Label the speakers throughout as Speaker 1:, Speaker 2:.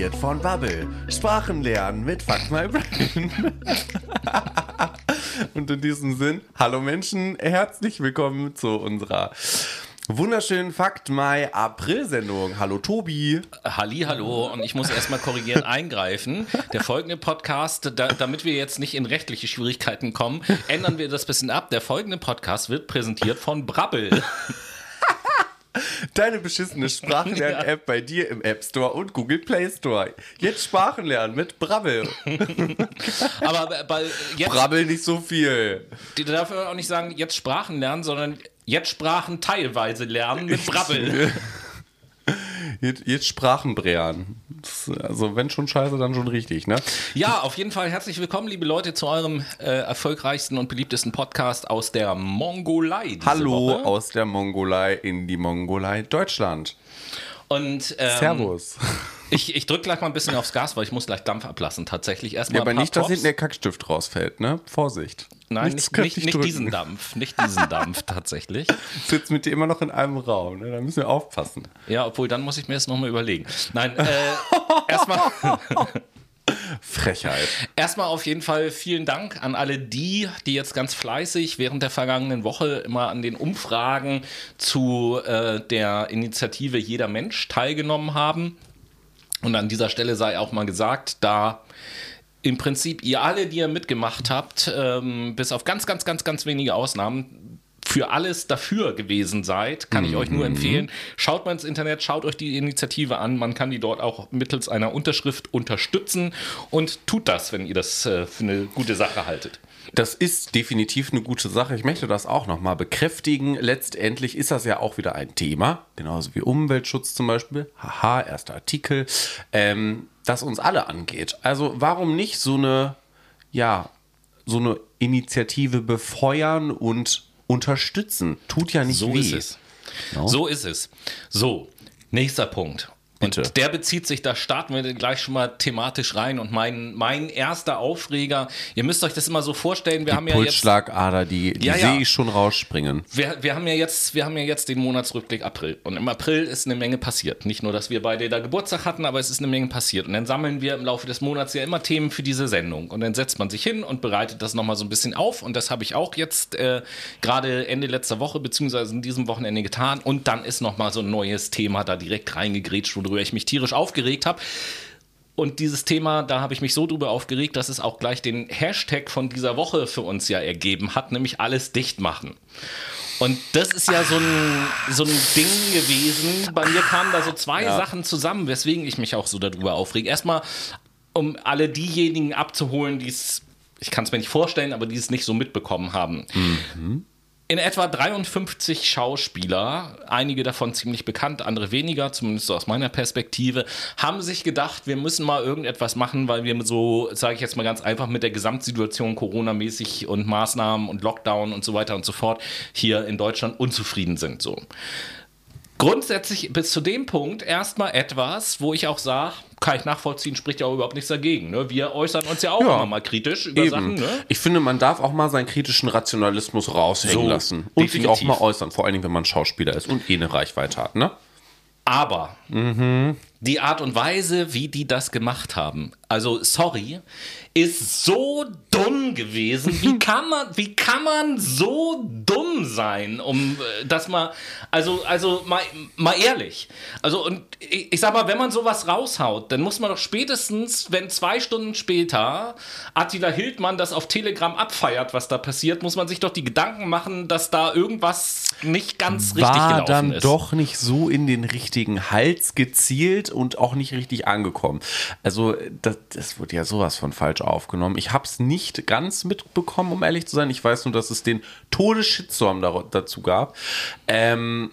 Speaker 1: präsentiert von Bubble. Sprachen lernen mit Fuck My Brain. Und in diesem Sinn, hallo Menschen, herzlich willkommen zu unserer wunderschönen Fakt Mai April-Sendung. Hallo Tobi.
Speaker 2: Halli, hallo und ich muss erstmal korrigieren eingreifen. Der folgende Podcast, da, damit wir jetzt nicht in rechtliche Schwierigkeiten kommen, ändern wir das bisschen ab. Der folgende Podcast wird präsentiert von Brabbel.
Speaker 1: Deine beschissene Sprachenlern-App bei dir im App Store und Google Play Store. Jetzt Sprachen lernen mit Brabbel.
Speaker 2: Aber bei jetzt
Speaker 1: Brabbel nicht so viel.
Speaker 2: die darf auch nicht sagen, jetzt Sprachen lernen, sondern jetzt Sprachen teilweise lernen mit Brabbel.
Speaker 1: Jetzt, jetzt Sprachenbrean. Das- Also wenn schon scheiße, dann schon richtig, ne?
Speaker 2: Ja, auf jeden Fall herzlich willkommen, liebe Leute, zu eurem äh, erfolgreichsten und beliebtesten Podcast aus der Mongolei.
Speaker 1: Hallo
Speaker 2: Woche.
Speaker 1: aus der Mongolei in die Mongolei, Deutschland.
Speaker 2: Und ähm,
Speaker 1: Servus.
Speaker 2: Ich, ich drücke gleich mal ein bisschen aufs Gas, weil ich muss gleich Dampf ablassen. Tatsächlich erstmal.
Speaker 1: Ja, aber nicht, dass
Speaker 2: Props.
Speaker 1: hinten der Kackstift rausfällt, ne? Vorsicht.
Speaker 2: Nein,
Speaker 1: Nichts
Speaker 2: nicht, nicht, nicht diesen Dampf. Nicht diesen Dampf tatsächlich.
Speaker 1: Sitzt mit dir immer noch in einem Raum, ne? Da müssen wir aufpassen.
Speaker 2: Ja, obwohl dann muss ich mir das nochmal überlegen. Nein, äh, erstmal.
Speaker 1: Frechheit.
Speaker 2: Erstmal auf jeden Fall vielen Dank an alle die, die jetzt ganz fleißig während der vergangenen Woche immer an den Umfragen zu äh, der Initiative Jeder Mensch teilgenommen haben. Und an dieser Stelle sei auch mal gesagt, da im Prinzip ihr alle, die ihr mitgemacht habt, ähm, bis auf ganz, ganz, ganz, ganz wenige Ausnahmen, für alles dafür gewesen seid, kann ich euch nur empfehlen. Schaut mal ins Internet, schaut euch die Initiative an. Man kann die dort auch mittels einer Unterschrift unterstützen und tut das, wenn ihr das äh, für eine gute Sache haltet.
Speaker 1: Das ist definitiv eine gute Sache. Ich möchte das auch nochmal bekräftigen. Letztendlich ist das ja auch wieder ein Thema, genauso wie Umweltschutz zum Beispiel. Haha, erster Artikel, ähm, das uns alle angeht. Also warum nicht so eine, ja, so eine Initiative befeuern und unterstützen? Tut ja nicht
Speaker 2: So
Speaker 1: weh.
Speaker 2: ist es. So ist es. So, nächster Punkt.
Speaker 1: Bitte.
Speaker 2: Und der bezieht sich, da starten wir gleich schon mal thematisch rein. Und mein, mein erster Aufreger, ihr müsst euch das immer so vorstellen, wir haben ja jetzt.
Speaker 1: Pulsschlagader, die, die
Speaker 2: Ja, ja.
Speaker 1: sehe ich schon rausspringen.
Speaker 2: Wir, wir, haben ja jetzt, wir haben ja jetzt den Monatsrückblick April. Und im April ist eine Menge passiert. Nicht nur, dass wir beide da Geburtstag hatten, aber es ist eine Menge passiert. Und dann sammeln wir im Laufe des Monats ja immer Themen für diese Sendung. Und dann setzt man sich hin und bereitet das nochmal so ein bisschen auf. Und das habe ich auch jetzt äh, gerade Ende letzter Woche, beziehungsweise in diesem Wochenende getan. Und dann ist nochmal so ein neues Thema da direkt reingegrätscht, worüber ich mich tierisch aufgeregt habe. Und dieses Thema, da habe ich mich so drüber aufgeregt, dass es auch gleich den Hashtag von dieser Woche für uns ja ergeben hat, nämlich alles dicht machen. Und das ist ja so ein, so ein Ding gewesen. Bei mir kamen da so zwei Sachen zusammen, weswegen ich mich auch so darüber aufrege. Erstmal, um alle diejenigen abzuholen, die es, ich kann es mir nicht vorstellen, aber die es nicht so mitbekommen haben. In etwa 53 Schauspieler, einige davon ziemlich bekannt, andere weniger, zumindest aus meiner Perspektive, haben sich gedacht, wir müssen mal irgendetwas machen, weil wir so, sage ich jetzt mal ganz einfach, mit der Gesamtsituation Corona-mäßig und Maßnahmen und Lockdown und so weiter und so fort hier in Deutschland unzufrieden sind. So. Grundsätzlich bis zu dem Punkt erstmal etwas, wo ich auch sage, kann ich nachvollziehen, spricht ja auch überhaupt nichts dagegen. Ne? Wir äußern uns ja auch
Speaker 1: Ja.
Speaker 2: immer mal kritisch über
Speaker 1: Eben.
Speaker 2: Sachen. Ne?
Speaker 1: Ich finde, man darf auch mal seinen kritischen Rationalismus raushängen
Speaker 2: So,
Speaker 1: lassen. Und sich auch
Speaker 2: definitiv.
Speaker 1: mal äußern, vor allen Dingen, wenn man Schauspieler ist und eh eine Reichweite hat, ne?
Speaker 2: Aber die Art und Weise, wie die das gemacht haben, also sorry, ist so dumm gewesen. Wie kann man, wie kann man so dumm sein, um äh, das mal, also, also mal, mal ehrlich. Also, und ich, ich sag mal, wenn man sowas raushaut, dann muss man doch spätestens, wenn zwei Stunden später Attila Hildmann das auf Telegram abfeiert, was da passiert, muss man sich doch die Gedanken machen, dass da irgendwas nicht ganz richtig
Speaker 1: War dann
Speaker 2: ist.
Speaker 1: doch nicht so in den richtigen Hals gezielt und auch nicht richtig angekommen. Also, das, das wurde ja sowas von falsch aufgenommen. Ich habe es nicht ganz mitbekommen, um ehrlich zu sein. Ich weiß nur, dass es den Todesshitstorm dazu gab. Ähm,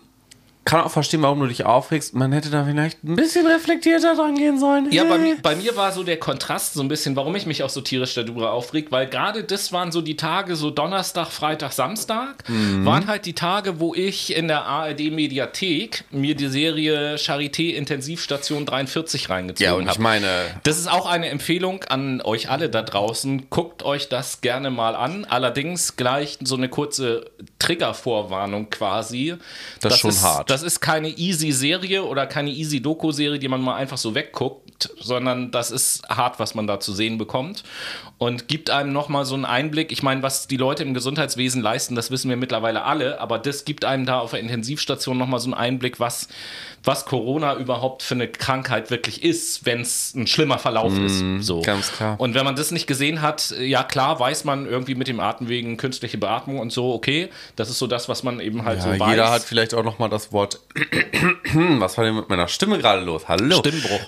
Speaker 1: kann auch verstehen, warum du dich aufregst. Man hätte da vielleicht ein bisschen reflektierter dran gehen sollen.
Speaker 2: Ja, bei, bei mir war so der Kontrast so ein bisschen, warum ich mich auch so tierisch darüber aufreg, weil gerade das waren so die Tage, so Donnerstag, Freitag, Samstag, waren halt die Tage, wo ich in der ARD-Mediathek mir die Serie Charité Intensivstation 43 reingezogen
Speaker 1: Ja,
Speaker 2: habe.
Speaker 1: und ich meine,
Speaker 2: Das ist auch eine Empfehlung an euch alle da draußen. Guckt euch das gerne mal an. Allerdings gleich so eine kurze Triggervorwarnung quasi.
Speaker 1: Das ist schon hart.
Speaker 2: Das ist keine easy Serie oder keine easy Doku-Serie, die man mal einfach so wegguckt, sondern das ist hart, was man da zu sehen bekommt und gibt einem nochmal so einen Einblick. Ich meine, was die Leute im Gesundheitswesen leisten, das wissen wir mittlerweile alle, aber das gibt einem da auf der Intensivstation nochmal so einen Einblick, was, was Corona überhaupt für eine Krankheit wirklich ist, wenn es ein schlimmer Verlauf mm, ist. So.
Speaker 1: Ganz klar.
Speaker 2: Und wenn man das nicht gesehen hat, ja klar, weiß man irgendwie mit dem Atemwegen künstliche Beatmung und so, okay, das ist so das, was man eben halt ja, so weiß.
Speaker 1: Jeder hat vielleicht auch nochmal das Wort, was war denn mit meiner Stimme gerade los? Hallo.
Speaker 2: Stimmbruch.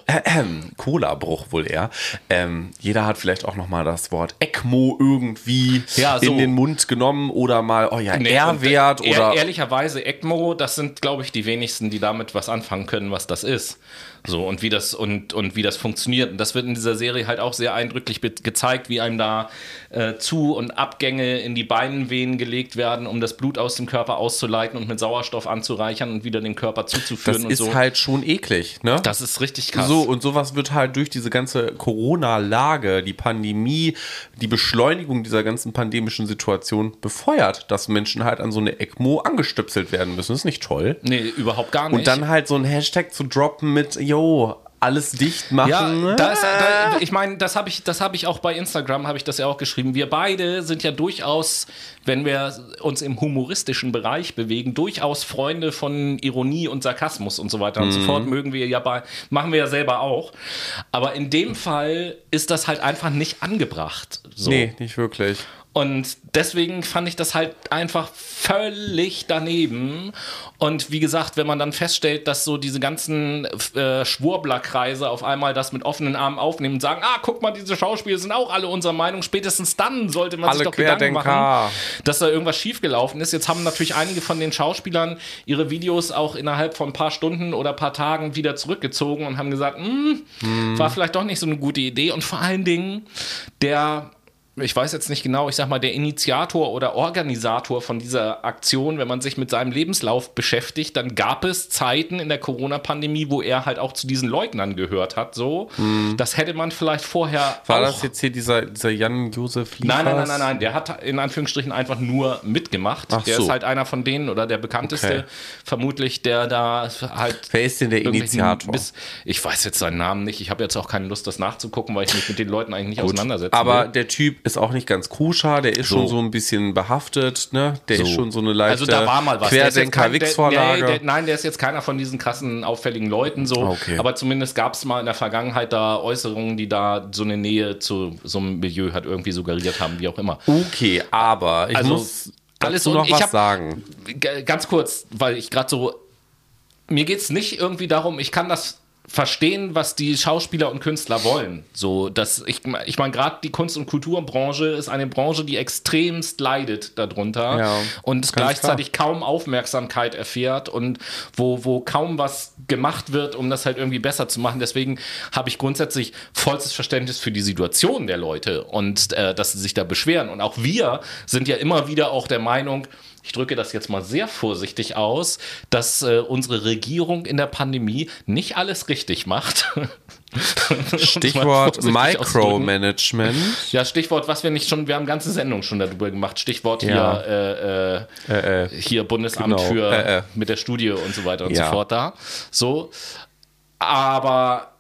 Speaker 1: Cola-Bruch wohl eher. Ähm, jeder hat vielleicht auch nochmal das Wort ECMO irgendwie ja, so. in den Mund genommen oder mal, oh ja, nee, R-Wert oder.
Speaker 2: Ehrlicherweise, ECMO, das sind, glaube ich, die wenigsten, die damit was anfangen können, was das ist. So, und wie das, und, und wie das funktioniert. Und das wird in dieser Serie halt auch sehr eindrücklich gezeigt, wie einem da äh, Zu- und Abgänge in die Beinenvenen gelegt werden, um das Blut aus dem Körper auszuleiten und mit Sauerstoff anzureichern und wieder den Körper zuzuführen.
Speaker 1: Das ist
Speaker 2: so.
Speaker 1: halt schon eklig, ne?
Speaker 2: Das ist richtig krass.
Speaker 1: So, und sowas wird halt durch diese ganze Corona-Lage, die Pandemie, die Beschleunigung dieser ganzen pandemischen Situation befeuert, dass Menschen halt an so eine ECMO angestöpselt werden müssen. Das ist nicht toll.
Speaker 2: Nee, überhaupt gar nicht.
Speaker 1: Und dann halt so ein Hashtag zu droppen mit, yo, alles dicht machen. Ja,
Speaker 2: ne? da ist, da, ich meine, das habe ich, das ich auch bei Instagram, habe ich das ja auch geschrieben. Wir beide sind ja durchaus, wenn wir uns im humoristischen Bereich bewegen, durchaus Freunde von Ironie und Sarkasmus und so weiter mhm. und so mhm. fort. Mögen wir ja bei, machen wir ja selber auch. Aber in dem Fall ist das halt einfach nicht angebracht. So.
Speaker 1: Nee, nicht wirklich.
Speaker 2: Und deswegen fand ich das halt einfach völlig daneben. Und wie gesagt, wenn man dann feststellt, dass so diese ganzen äh, Schwurblerkreise auf einmal das mit offenen Armen aufnehmen und sagen, ah, guck mal, diese Schauspieler sind auch alle unserer Meinung, spätestens dann sollte man alle sich doch Gedanken machen, dass da irgendwas schiefgelaufen ist. Jetzt haben natürlich einige von den Schauspielern ihre Videos auch innerhalb von ein paar Stunden oder ein paar Tagen wieder zurückgezogen und haben gesagt, hm, hm. war vielleicht doch nicht so eine gute Idee. Und vor allen Dingen, der ich weiß jetzt nicht genau, ich sag mal, der Initiator oder Organisator von dieser Aktion, wenn man sich mit seinem Lebenslauf beschäftigt, dann gab es Zeiten in der Corona-Pandemie, wo er halt auch zu diesen Leugnern gehört hat. So, hm. das hätte man vielleicht vorher.
Speaker 1: War das jetzt hier dieser, dieser Jan-Josef
Speaker 2: Nein, nein, nein, nein, nein. Der hat in Anführungsstrichen einfach nur mitgemacht. Ach der so. ist halt einer von denen oder der bekannteste, okay. vermutlich, der da halt.
Speaker 1: Wer ist denn der Initiator?
Speaker 2: Bis, ich weiß jetzt seinen Namen nicht. Ich habe jetzt auch keine Lust, das nachzugucken, weil ich mich mit den Leuten eigentlich nicht Gut, auseinandersetze.
Speaker 1: Aber will. der Typ ist auch nicht ganz koscher, der ist so. schon so ein bisschen behaftet, ne? Der so. ist schon so eine leichte
Speaker 2: also da war mal was.
Speaker 1: Querdenker-Wix-Vorlage.
Speaker 2: Nee, nein, der ist jetzt keiner von diesen krassen, auffälligen Leuten so. Okay. Aber zumindest gab es mal in der Vergangenheit da Äußerungen, die da so eine Nähe zu so einem Milieu hat irgendwie suggeriert haben, wie auch immer.
Speaker 1: Okay, aber ich also, muss alles dazu noch was hab, sagen.
Speaker 2: Ganz kurz, weil ich gerade so mir geht es nicht irgendwie darum, ich kann das verstehen, was die Schauspieler und Künstler wollen. So, dass ich, ich meine, gerade die Kunst- und Kulturbranche ist eine Branche, die extremst leidet darunter ja, und gleichzeitig klar. kaum Aufmerksamkeit erfährt und wo, wo kaum was gemacht wird, um das halt irgendwie besser zu machen. Deswegen habe ich grundsätzlich vollstes Verständnis für die Situation der Leute und äh, dass sie sich da beschweren. Und auch wir sind ja immer wieder auch der Meinung, ich drücke das jetzt mal sehr vorsichtig aus, dass äh, unsere Regierung in der Pandemie nicht alles richtig macht.
Speaker 1: Stichwort Micromanagement.
Speaker 2: Ja, Stichwort, was wir nicht schon, wir haben ganze Sendungen schon darüber gemacht. Stichwort ja. hier, äh, äh, äh, hier Bundesamt genau. für äh, äh. mit der Studie und so weiter und ja. so fort da. So. Aber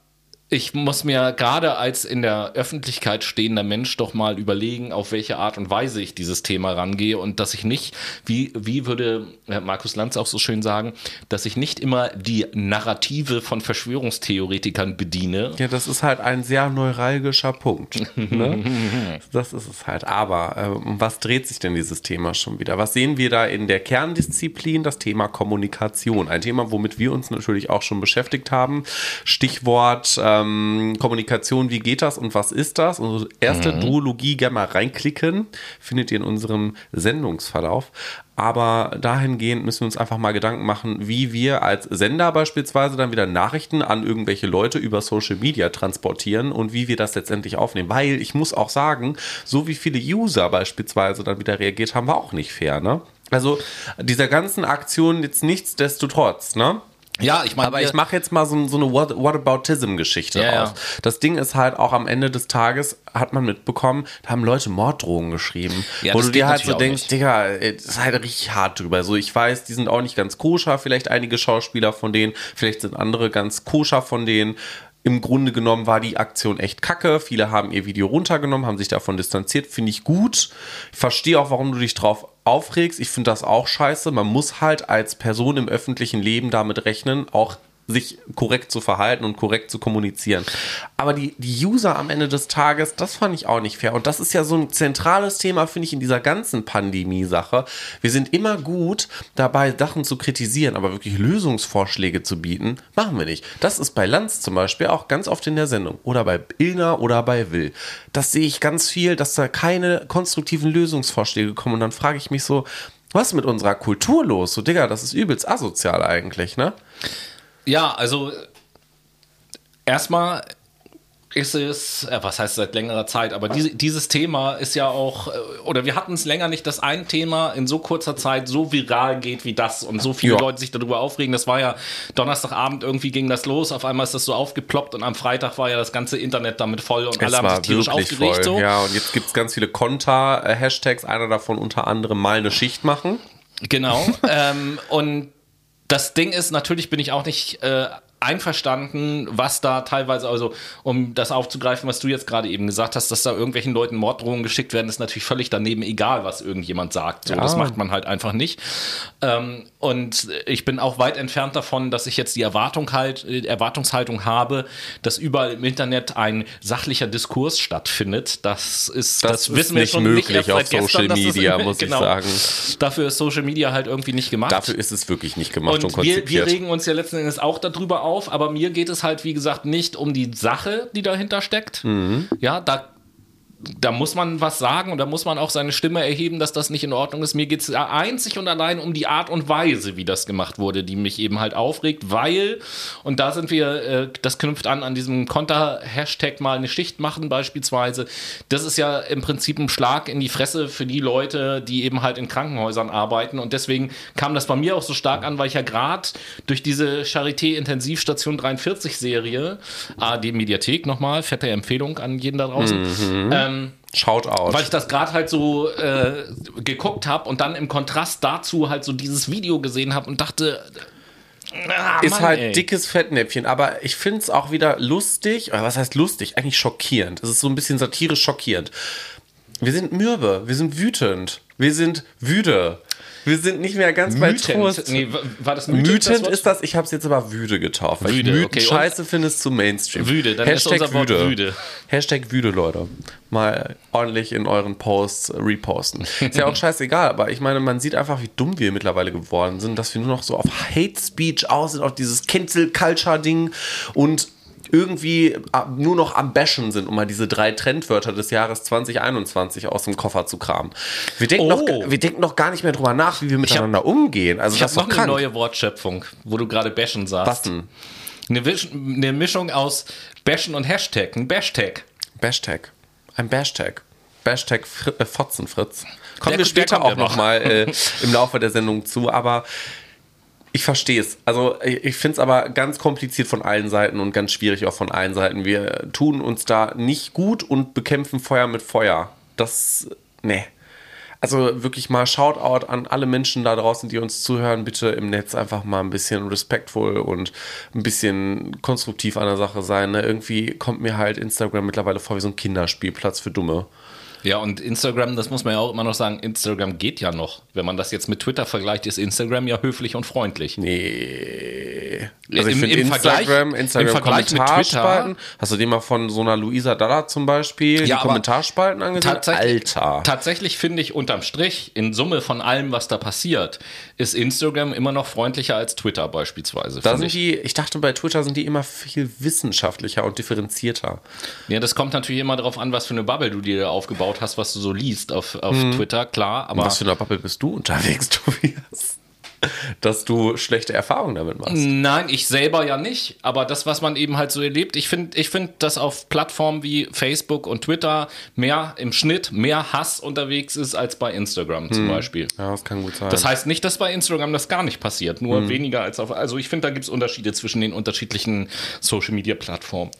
Speaker 2: ich muss mir gerade als in der Öffentlichkeit stehender Mensch doch mal überlegen, auf welche Art und Weise ich dieses Thema rangehe und dass ich nicht, wie, wie würde Markus Lanz auch so schön sagen, dass ich nicht immer die Narrative von Verschwörungstheoretikern bediene.
Speaker 1: Ja, das ist halt ein sehr neuralgischer Punkt. Ne? das ist es halt. Aber äh, was dreht sich denn dieses Thema schon wieder? Was sehen wir da in der Kerndisziplin? Das Thema Kommunikation. Ein Thema, womit wir uns natürlich auch schon beschäftigt haben. Stichwort äh, ähm, Kommunikation, wie geht das und was ist das? Unsere erste mhm. Duologie gerne mal reinklicken, findet ihr in unserem Sendungsverlauf. Aber dahingehend müssen wir uns einfach mal Gedanken machen, wie wir als Sender beispielsweise dann wieder Nachrichten an irgendwelche Leute über Social Media transportieren und wie wir das letztendlich aufnehmen. Weil ich muss auch sagen, so wie viele User beispielsweise dann wieder reagiert haben, war auch nicht fair, ne? Also dieser ganzen Aktion jetzt nichtsdestotrotz, ne?
Speaker 2: Ja, ich meine,
Speaker 1: Aber ich mache jetzt mal so, so eine What, Whataboutism-Geschichte
Speaker 2: Ja,
Speaker 1: raus.
Speaker 2: ja.
Speaker 1: Das Ding ist halt auch am Ende des Tages, hat man mitbekommen, da haben Leute Morddrohungen geschrieben.
Speaker 2: Ja,
Speaker 1: wo du dir halt so denkst,
Speaker 2: nicht.
Speaker 1: Digga, das ist halt richtig hart drüber. So, ich weiß, die sind auch nicht ganz koscher, vielleicht einige Schauspieler von denen, vielleicht sind andere ganz koscher von denen. Im Grunde genommen war die Aktion echt kacke. Viele haben ihr Video runtergenommen, haben sich davon distanziert. Finde ich gut. Ich verstehe auch, warum du dich drauf aufregst. Ich finde das auch scheiße. Man muss halt als Person im öffentlichen Leben damit rechnen, auch sich korrekt zu verhalten und korrekt zu kommunizieren. Aber die, die User am Ende des Tages, das fand ich auch nicht fair. Und das ist ja so ein zentrales Thema, finde ich, in dieser ganzen Pandemie-Sache. Wir sind immer gut dabei, Sachen zu kritisieren, aber wirklich Lösungsvorschläge zu bieten, machen wir nicht. Das ist bei Lanz zum Beispiel auch ganz oft in der Sendung. Oder bei Ilna oder bei Will. Das sehe ich ganz viel, dass da keine konstruktiven Lösungsvorschläge kommen. Und dann frage ich mich so, was ist mit unserer Kultur los? So, Digga, das ist übelst asozial eigentlich, ne?
Speaker 2: Ja, also erstmal ist es, äh, was heißt seit längerer Zeit, aber diese, dieses Thema ist ja auch, äh, oder wir hatten es länger nicht, dass ein Thema in so kurzer Zeit so viral geht wie das und so viele
Speaker 1: Ja.
Speaker 2: Leute sich darüber aufregen. Das war ja Donnerstagabend irgendwie ging das los, auf einmal ist das so aufgeploppt und am Freitag war ja das ganze Internet damit voll und alle haben sich tierisch aufgeregt. So.
Speaker 1: Ja, und jetzt gibt es ganz viele Konter-Hashtags, einer davon unter anderem mal eine Schicht machen.
Speaker 2: Genau. ähm, und das Ding ist, natürlich bin ich auch nicht äh, einverstanden, was da teilweise, also um das aufzugreifen, was du jetzt gerade eben gesagt hast, dass da irgendwelchen Leuten Morddrohungen geschickt werden, ist natürlich völlig daneben, egal was irgendjemand sagt. So,
Speaker 1: Ja.
Speaker 2: Das macht man halt einfach nicht. Ähm, und ich bin auch weit entfernt davon, dass ich jetzt die Erwartung halt, äh, Erwartungshaltung habe, dass überall im Internet ein sachlicher Diskurs stattfindet. Das ist, das,
Speaker 1: ist
Speaker 2: wissen wir
Speaker 1: nicht
Speaker 2: schon
Speaker 1: möglich
Speaker 2: erst
Speaker 1: auf
Speaker 2: gestern,
Speaker 1: Social
Speaker 2: das-
Speaker 1: Media, muss ich sagen.
Speaker 2: Dafür ist Social Media halt irgendwie nicht gemacht.
Speaker 1: Dafür ist es wirklich nicht gemacht und,
Speaker 2: Und wir, wir regen uns ja letzten Endes auch darüber auf, aber mir geht es halt, wie gesagt, nicht um die Sache, die dahinter steckt.
Speaker 1: Mhm.
Speaker 2: Ja, da, da muss man was sagen und da muss man auch seine Stimme erheben, dass das nicht in Ordnung ist. Mir geht es einzig und allein um die Art und Weise, wie das gemacht wurde, die mich eben halt aufregt, weil, und da sind wir, äh, das knüpft an an diesem Konter-Hashtag mal eine Schicht machen beispielsweise. Das ist ja im Prinzip ein Schlag in die Fresse für die Leute, die eben halt in Krankenhäusern arbeiten und deswegen kam das bei mir auch so stark an, weil ich ja gerade durch diese Charité Intensivstation 43 Serie, ARD Mediathek nochmal, fette Empfehlung an jeden da draußen, ähm,
Speaker 1: Schaut aus.
Speaker 2: weil ich das gerade halt so äh, geguckt habe und dann im Kontrast dazu halt so dieses Video gesehen habe und dachte, ah,
Speaker 1: ist
Speaker 2: Mann,
Speaker 1: halt
Speaker 2: ey.
Speaker 1: dickes Fettnäpfchen, aber ich finde es auch wieder lustig, oder was heißt lustig? Eigentlich schockierend. Es ist so ein bisschen satirisch schockierend. Wir sind mürbe, wir sind wütend, wir sind wüde. Wir sind nicht mehr ganz bei Trost.
Speaker 2: Wütend. Nee, wa- war das wütend?
Speaker 1: Wütend
Speaker 2: Wort?
Speaker 1: ist das, ich habe es jetzt aber wüde getauft. Weil
Speaker 2: Wüde,
Speaker 1: ich
Speaker 2: okay,
Speaker 1: scheiße finde es zu Mainstream.
Speaker 2: Wüde, dann ist unser Wort wüde.
Speaker 1: Hashtag wüde, Leute. Mal ordentlich in euren Posts reposten. Ist ja auch scheißegal, aber ich meine, man sieht einfach, wie dumm wir mittlerweile geworden sind, dass wir nur noch so auf Hate Speech aus sind, auf dieses Cancel Culture Ding und irgendwie äh, nur noch am Bashen sind, um mal diese drei Trendwörter des Jahres 2021 aus dem Koffer zu kramen. Wir denken,
Speaker 2: Oh.
Speaker 1: noch, wir denken noch gar nicht mehr drüber nach, wie wir miteinander umgehen. Also
Speaker 2: Ich
Speaker 1: das
Speaker 2: habe
Speaker 1: ist
Speaker 2: noch
Speaker 1: doch
Speaker 2: eine
Speaker 1: krank.
Speaker 2: neue Wortschöpfung, wo du gerade Bashen sagst.
Speaker 1: Was denn?
Speaker 2: Eine, eine Mischung aus Bashen und Hashtag, ein Bashtag.
Speaker 1: Bashtag. Ein Bashtag. Bashtag Fr äh, Fotzenfritz. Kommen
Speaker 2: Der-
Speaker 1: wir später auch
Speaker 2: ja noch.
Speaker 1: nochmal äh, im Laufe der Sendung zu, aber ich verstehe es. Also ich, ich finde es aber ganz kompliziert von allen Seiten und ganz schwierig auch von allen Seiten. Wir tun uns da nicht gut und bekämpfen Feuer mit Feuer. Das, nee. Also wirklich mal Shoutout an alle Menschen da draußen, die uns zuhören. Bitte im Netz einfach mal ein bisschen respektvoll und ein bisschen konstruktiv an der Sache sein. Ne? Irgendwie kommt mir halt Instagram mittlerweile vor wie so ein Kinderspielplatz für Dumme.
Speaker 2: Ja, und Instagram, das muss man ja auch immer noch sagen, Instagram geht ja noch. Wenn man das jetzt mit Twitter vergleicht, ist Instagram ja höflich und freundlich.
Speaker 1: Nee. Also ich
Speaker 2: Im-
Speaker 1: finde
Speaker 2: im Vergleich-
Speaker 1: Instagram, Instagram
Speaker 2: im Vergleich mit
Speaker 1: Kommentarspalten. Hast du den mal von so einer Luisa Dalla zum Beispiel die
Speaker 2: aber
Speaker 1: Kommentarspalten angesehen?
Speaker 2: Tatsächlich,
Speaker 1: Alter.
Speaker 2: Tatsächlich finde ich unterm Strich, in Summe von allem, was da passiert, ist Instagram immer noch freundlicher als Twitter beispielsweise.
Speaker 1: Da sind
Speaker 2: ich.
Speaker 1: die, ich dachte bei Twitter sind die immer viel wissenschaftlicher und differenzierter.
Speaker 2: Ja, das kommt natürlich immer darauf an, was für eine Bubble du dir aufgebaut hast, was du so liest auf, auf Twitter, klar. Aber
Speaker 1: Was für eine Bubble bist du unterwegs, Tobias? dass du schlechte Erfahrungen damit machst.
Speaker 2: Nein, ich selber ja nicht, aber das, was man eben halt so erlebt, ich finde, ich finde, dass auf Plattformen wie Facebook und Twitter mehr im Schnitt mehr Hass unterwegs ist als bei Instagram zum Beispiel.
Speaker 1: Ja, das kann gut sein.
Speaker 2: Das heißt nicht, dass bei Instagram das gar nicht passiert, nur weniger als auf. Also ich finde, da gibt es Unterschiede zwischen den unterschiedlichen Social Media Plattformen.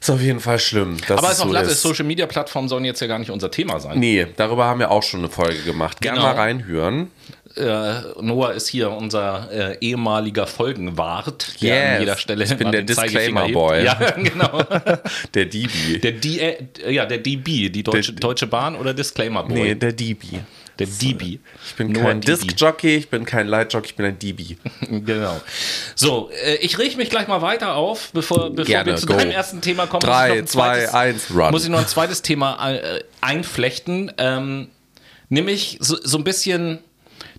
Speaker 1: ist auf jeden Fall schlimm.
Speaker 2: Aber
Speaker 1: es
Speaker 2: ist auch
Speaker 1: so
Speaker 2: Latte. Social Media Plattformen sollen jetzt ja gar nicht unser Thema sein.
Speaker 1: Nee, darüber haben wir auch schon eine Folge gemacht. Gerne
Speaker 2: Genau.
Speaker 1: mal reinhören.
Speaker 2: Äh, Noah ist hier unser äh, ehemaliger Folgenwart, der
Speaker 1: Yes.
Speaker 2: an jeder Stelle
Speaker 1: Ich bin der. Disclaimer-Boy.
Speaker 2: Ja, genau.
Speaker 1: Der DB.
Speaker 2: Der, D äh, ja, der DB, die Deutsche,
Speaker 1: Der-
Speaker 2: Deutsche Bahn oder Disclaimer Boy?
Speaker 1: Nee, der DB.
Speaker 2: der DB.
Speaker 1: Ich bin
Speaker 2: Noah
Speaker 1: kein. Disc-Jockey, ich bin kein Light-Jockey, ich bin ein DB.
Speaker 2: Genau. So, äh, ich reg mich gleich mal weiter auf, bevor, bevor
Speaker 1: Gerne,
Speaker 2: wir zu
Speaker 1: go.
Speaker 2: deinem ersten Thema kommen.
Speaker 1: Drei,
Speaker 2: ein
Speaker 1: zwei,
Speaker 2: zweites-
Speaker 1: eins, run.
Speaker 2: Muss ich noch ein zweites Thema äh, einflechten. Ähm, nämlich so, so ein bisschen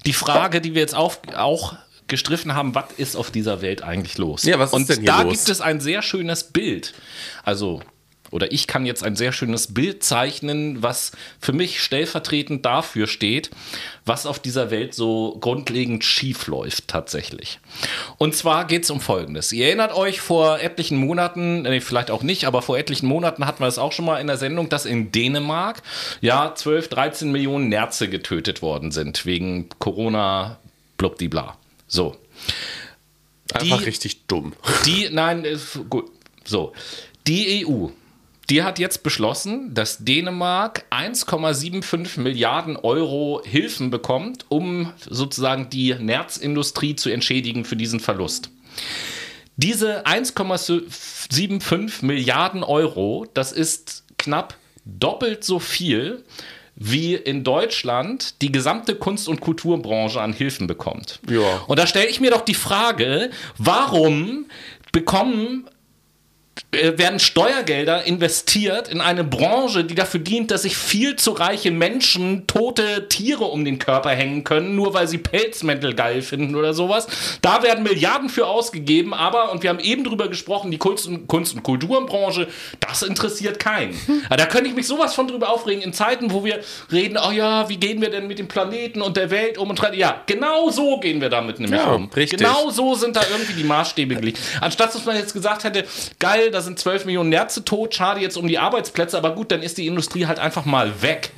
Speaker 2: die Frage, die wir jetzt auf, auch gestriffen haben, was ist auf dieser Welt eigentlich los?
Speaker 1: Ja, was ist
Speaker 2: Und
Speaker 1: denn hier
Speaker 2: da
Speaker 1: los?
Speaker 2: gibt es ein sehr schönes Bild. Also, oder ich kann jetzt ein sehr schönes Bild zeichnen, was für mich stellvertretend dafür steht, was auf dieser Welt so grundlegend schief läuft tatsächlich. Und zwar geht es um Folgendes. Ihr erinnert euch vor etlichen Monaten, nee, vielleicht auch nicht, aber vor etlichen Monaten hatten wir es auch schon mal in der Sendung, dass in Dänemark ja 12, 13 Millionen Nerze getötet worden sind wegen Corona, blubdibla. So.
Speaker 1: Einfach
Speaker 2: Die-
Speaker 1: richtig dumm.
Speaker 2: Die, nein, ist gut. So. Die EU, die hat jetzt beschlossen, dass Dänemark 1,75 Milliarden Euro Hilfen bekommt, um sozusagen die Nerzindustrie zu entschädigen für diesen Verlust. Diese 1,75 Milliarden Euro, das ist knapp doppelt so viel, wie in Deutschland die gesamte Kunst- und Kulturbranche an Hilfen bekommt.
Speaker 1: Ja.
Speaker 2: Und da stelle ich mir doch die Frage, warum bekommen werden Steuergelder investiert in eine Branche, die dafür dient, dass sich viel zu reiche Menschen tote Tiere um den Körper hängen können, nur weil sie Pelzmäntel geil finden oder sowas. Da werden Milliarden für ausgegeben, aber, und wir haben eben drüber gesprochen, die Kunst- und, Kunst und Kulturbranche, das interessiert keinen. Aber Da könnte ich mich sowas von drüber aufregen, in Zeiten, wo wir reden, oh ja, wie gehen wir denn mit dem Planeten und der Welt um und tra- ja, genau so gehen wir damit nämlich
Speaker 1: Ja,
Speaker 2: um.
Speaker 1: richtig.
Speaker 2: Genau so sind da irgendwie die Maßstäbe gelegt. Anstatt dass man jetzt gesagt hätte, geil, da sind 12 Millionen Nerze tot, schade jetzt um die Arbeitsplätze, aber gut, dann ist die Industrie halt einfach mal weg.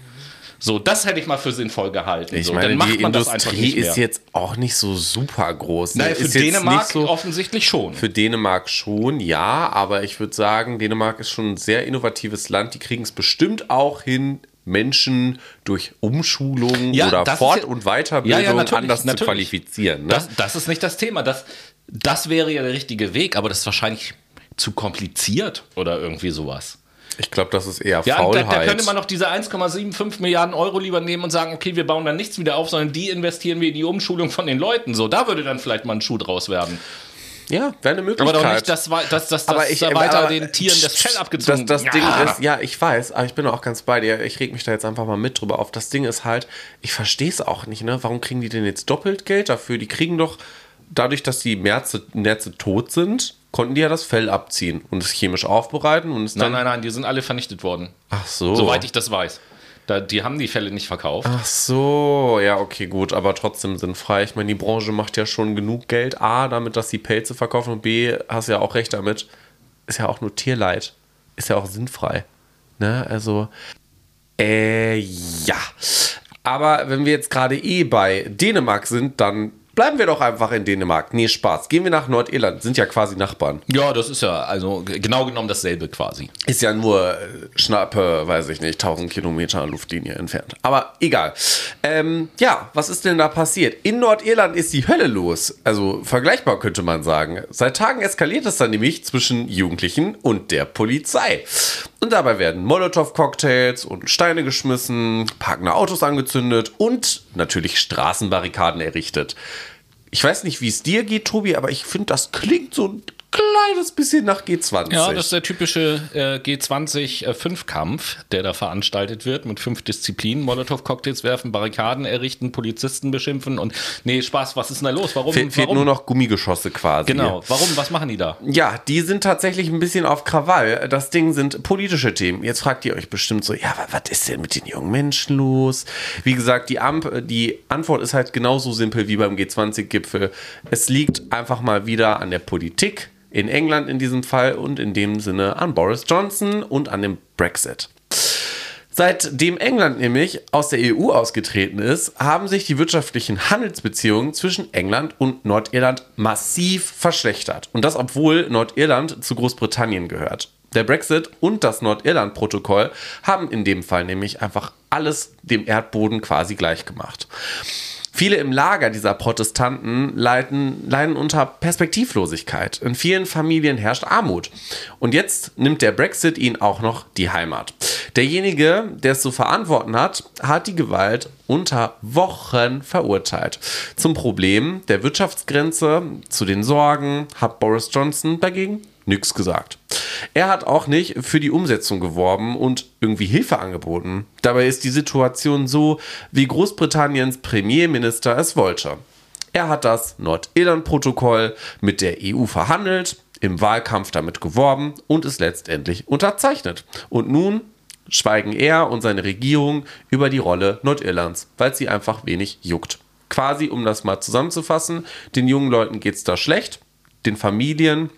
Speaker 2: So, das hätte ich mal für sinnvoll gehalten.
Speaker 1: Ich
Speaker 2: so,
Speaker 1: meine,
Speaker 2: dann macht
Speaker 1: die Industrie ist jetzt auch nicht so super groß.
Speaker 2: Naja,
Speaker 1: ne?
Speaker 2: für
Speaker 1: ist jetzt
Speaker 2: Dänemark
Speaker 1: so,
Speaker 2: offensichtlich schon.
Speaker 1: Für Dänemark schon, ja, aber ich würde sagen, Dänemark ist schon ein sehr innovatives Land. Die kriegen es bestimmt auch hin, Menschen durch Umschulung
Speaker 2: Ja,
Speaker 1: oder Fort- und Weiterbildung
Speaker 2: Ja, ja, natürlich,
Speaker 1: anders
Speaker 2: natürlich.
Speaker 1: zu qualifizieren. Ne?
Speaker 2: Das, das ist nicht das Thema. Das, das wäre ja der richtige Weg, aber das ist wahrscheinlich zu kompliziert oder irgendwie sowas.
Speaker 1: ich glaube, das ist eher
Speaker 2: Ja, und da,
Speaker 1: Faulheit.
Speaker 2: da könnte man noch diese 1,75 Milliarden Euro lieber nehmen und sagen, okay, wir bauen dann nichts wieder auf, sondern die investieren wir in die Umschulung von den Leuten. So, da würde dann vielleicht mal ein Schuh draus werden.
Speaker 1: ja, wäre eine Möglichkeit.
Speaker 2: Aber doch nicht, dass, dass, dass, dass
Speaker 1: ich
Speaker 2: da weiter
Speaker 1: aber-
Speaker 2: den Tieren das Fell abgezogen
Speaker 1: das, das
Speaker 2: Ja.
Speaker 1: Ding ist, ja, ich weiß, aber ich bin auch ganz bei dir. Ich reg mich da jetzt einfach mal mit drüber auf. Das Ding ist halt, ich verstehe es auch nicht, ne? Warum kriegen die denn jetzt doppelt Geld dafür? Die kriegen doch, dadurch, dass die Nerze tot sind, konnten die ja das Fell abziehen und es chemisch aufbereiten und es
Speaker 2: Nein,
Speaker 1: dann.
Speaker 2: nein, nein, die sind alle vernichtet worden.
Speaker 1: Ach so.
Speaker 2: Soweit ich das weiß. Da, die haben die Fälle nicht verkauft.
Speaker 1: Ach so, ja, okay, gut, aber trotzdem sinnfrei. Ich meine, die Branche macht ja schon genug Geld. A, damit, dass die Pelze verkaufen und B, hast ja auch recht damit, ist ja auch nur Tierleid. Ist ja auch sinnfrei. Ne, also, äh, ja. Aber wenn wir jetzt gerade eh bei Dänemark sind, dann bleiben wir doch einfach in Dänemark. Nee, Spaß. Gehen wir nach Nordirland, sind ja quasi Nachbarn.
Speaker 2: Ja, das ist ja also genau genommen dasselbe quasi.
Speaker 1: Ist ja nur äh, schnappe, weiß ich nicht, 1000 Kilometer Luftlinie entfernt. Aber egal. Ähm, ja, was ist denn da passiert? In Nordirland ist die Hölle los. Also vergleichbar könnte man sagen. Seit Tagen eskaliert es dann nämlich zwischen Jugendlichen und der Polizei. Und dabei werden Molotow-Cocktails und Steine geschmissen, parkende Autos angezündet und natürlich Straßenbarrikaden errichtet. Ich weiß nicht, wie es dir geht, Tobi, aber ich finde, das klingt so ein kleines bisschen nach G20.
Speaker 2: Ja, das ist der typische äh, G20-Fünfkampf, der da veranstaltet wird mit fünf Disziplinen: Molotow-Cocktails werfen, Barrikaden errichten, Polizisten beschimpfen und nee, Spaß, was ist denn da los? Warum?
Speaker 1: Fe fehlt
Speaker 2: warum?
Speaker 1: nur noch Gummigeschosse quasi.
Speaker 2: Genau, warum? Was machen die da?
Speaker 1: Ja, die sind tatsächlich ein bisschen auf Krawall. Das Ding sind politische Themen. Jetzt fragt ihr euch bestimmt so, ja, was ist denn mit den jungen Menschen los? Wie gesagt, die, Amp die Antwort ist halt genauso simpel wie beim G20-Gipfel. Es liegt einfach mal wieder an der Politik in England in diesem Fall und in dem Sinne an Boris Johnson und an dem Brexit. Seitdem England nämlich aus der EU ausgetreten ist, haben sich die wirtschaftlichen Handelsbeziehungen zwischen England und Nordirland massiv verschlechtert. Und das, obwohl Nordirland zu Großbritannien gehört. Der Brexit und das Nordirland-Protokoll haben in dem Fall nämlich einfach alles dem Erdboden quasi gleich gemacht. Viele im Lager dieser Protestanten leiden, leiden unter Perspektivlosigkeit. In vielen Familien herrscht Armut. Und jetzt nimmt der Brexit ihnen auch noch die Heimat. Derjenige, der es zu verantworten hat, hat die Gewalt unter Wochen verurteilt. Zum Problem der Wirtschaftsgrenze, zu den Sorgen, hat Boris Johnson dagegen nichts gesagt. Er hat auch nicht für die Umsetzung geworben und irgendwie Hilfe angeboten. Dabei ist die Situation so, wie Großbritanniens Premierminister es wollte. Er hat das Nordirland-Protokoll mit der EU verhandelt, im Wahlkampf damit geworben und es letztendlich unterzeichnet. Und nun schweigen er und seine Regierung über die Rolle Nordirlands, weil sie einfach wenig juckt. Quasi, um das mal zusammenzufassen, den jungen Leuten geht es da schlecht, den Familien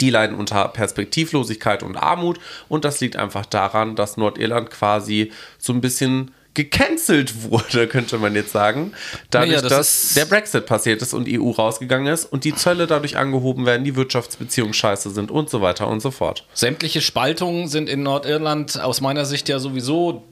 Speaker 1: die leiden unter Perspektivlosigkeit und Armut. Und das liegt einfach daran, dass Nordirland quasi so ein bisschen gecancelt wurde, könnte man jetzt sagen, dadurch,
Speaker 2: Naja, das
Speaker 1: dass der Brexit passiert ist und EU rausgegangen ist und die Zölle dadurch angehoben werden, die Wirtschaftsbeziehungen scheiße sind und so weiter und so fort.
Speaker 2: Sämtliche Spaltungen sind in Nordirland aus meiner Sicht ja sowieso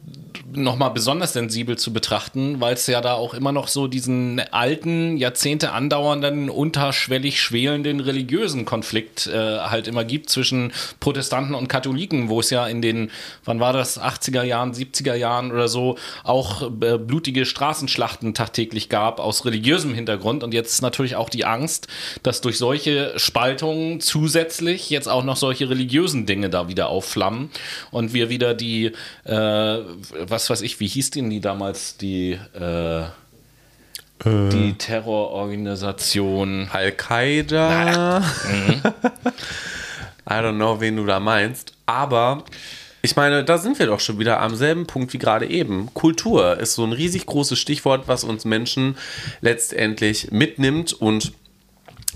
Speaker 2: nochmal besonders sensibel zu betrachten, weil es ja da auch immer noch so diesen alten, Jahrzehnte andauernden, unterschwellig schwelenden religiösen Konflikt äh, halt immer gibt zwischen Protestanten und Katholiken, wo es ja in den, wann war das, 80er Jahren, 70er Jahren oder so, auch äh, blutige Straßenschlachten tagtäglich gab aus religiösem Hintergrund und jetzt natürlich auch die Angst, dass durch solche Spaltungen zusätzlich jetzt auch noch solche religiösen Dinge da wieder aufflammen und wir wieder die, äh, was weiß ich, wie hieß denn die damals, die, äh, die Terrororganisation.
Speaker 1: Al-Qaida. I don't know, wen du da meinst. Aber ich meine, da sind wir doch schon wieder am selben Punkt wie gerade eben. Kultur ist so ein riesig großes Stichwort, was uns Menschen letztendlich mitnimmt und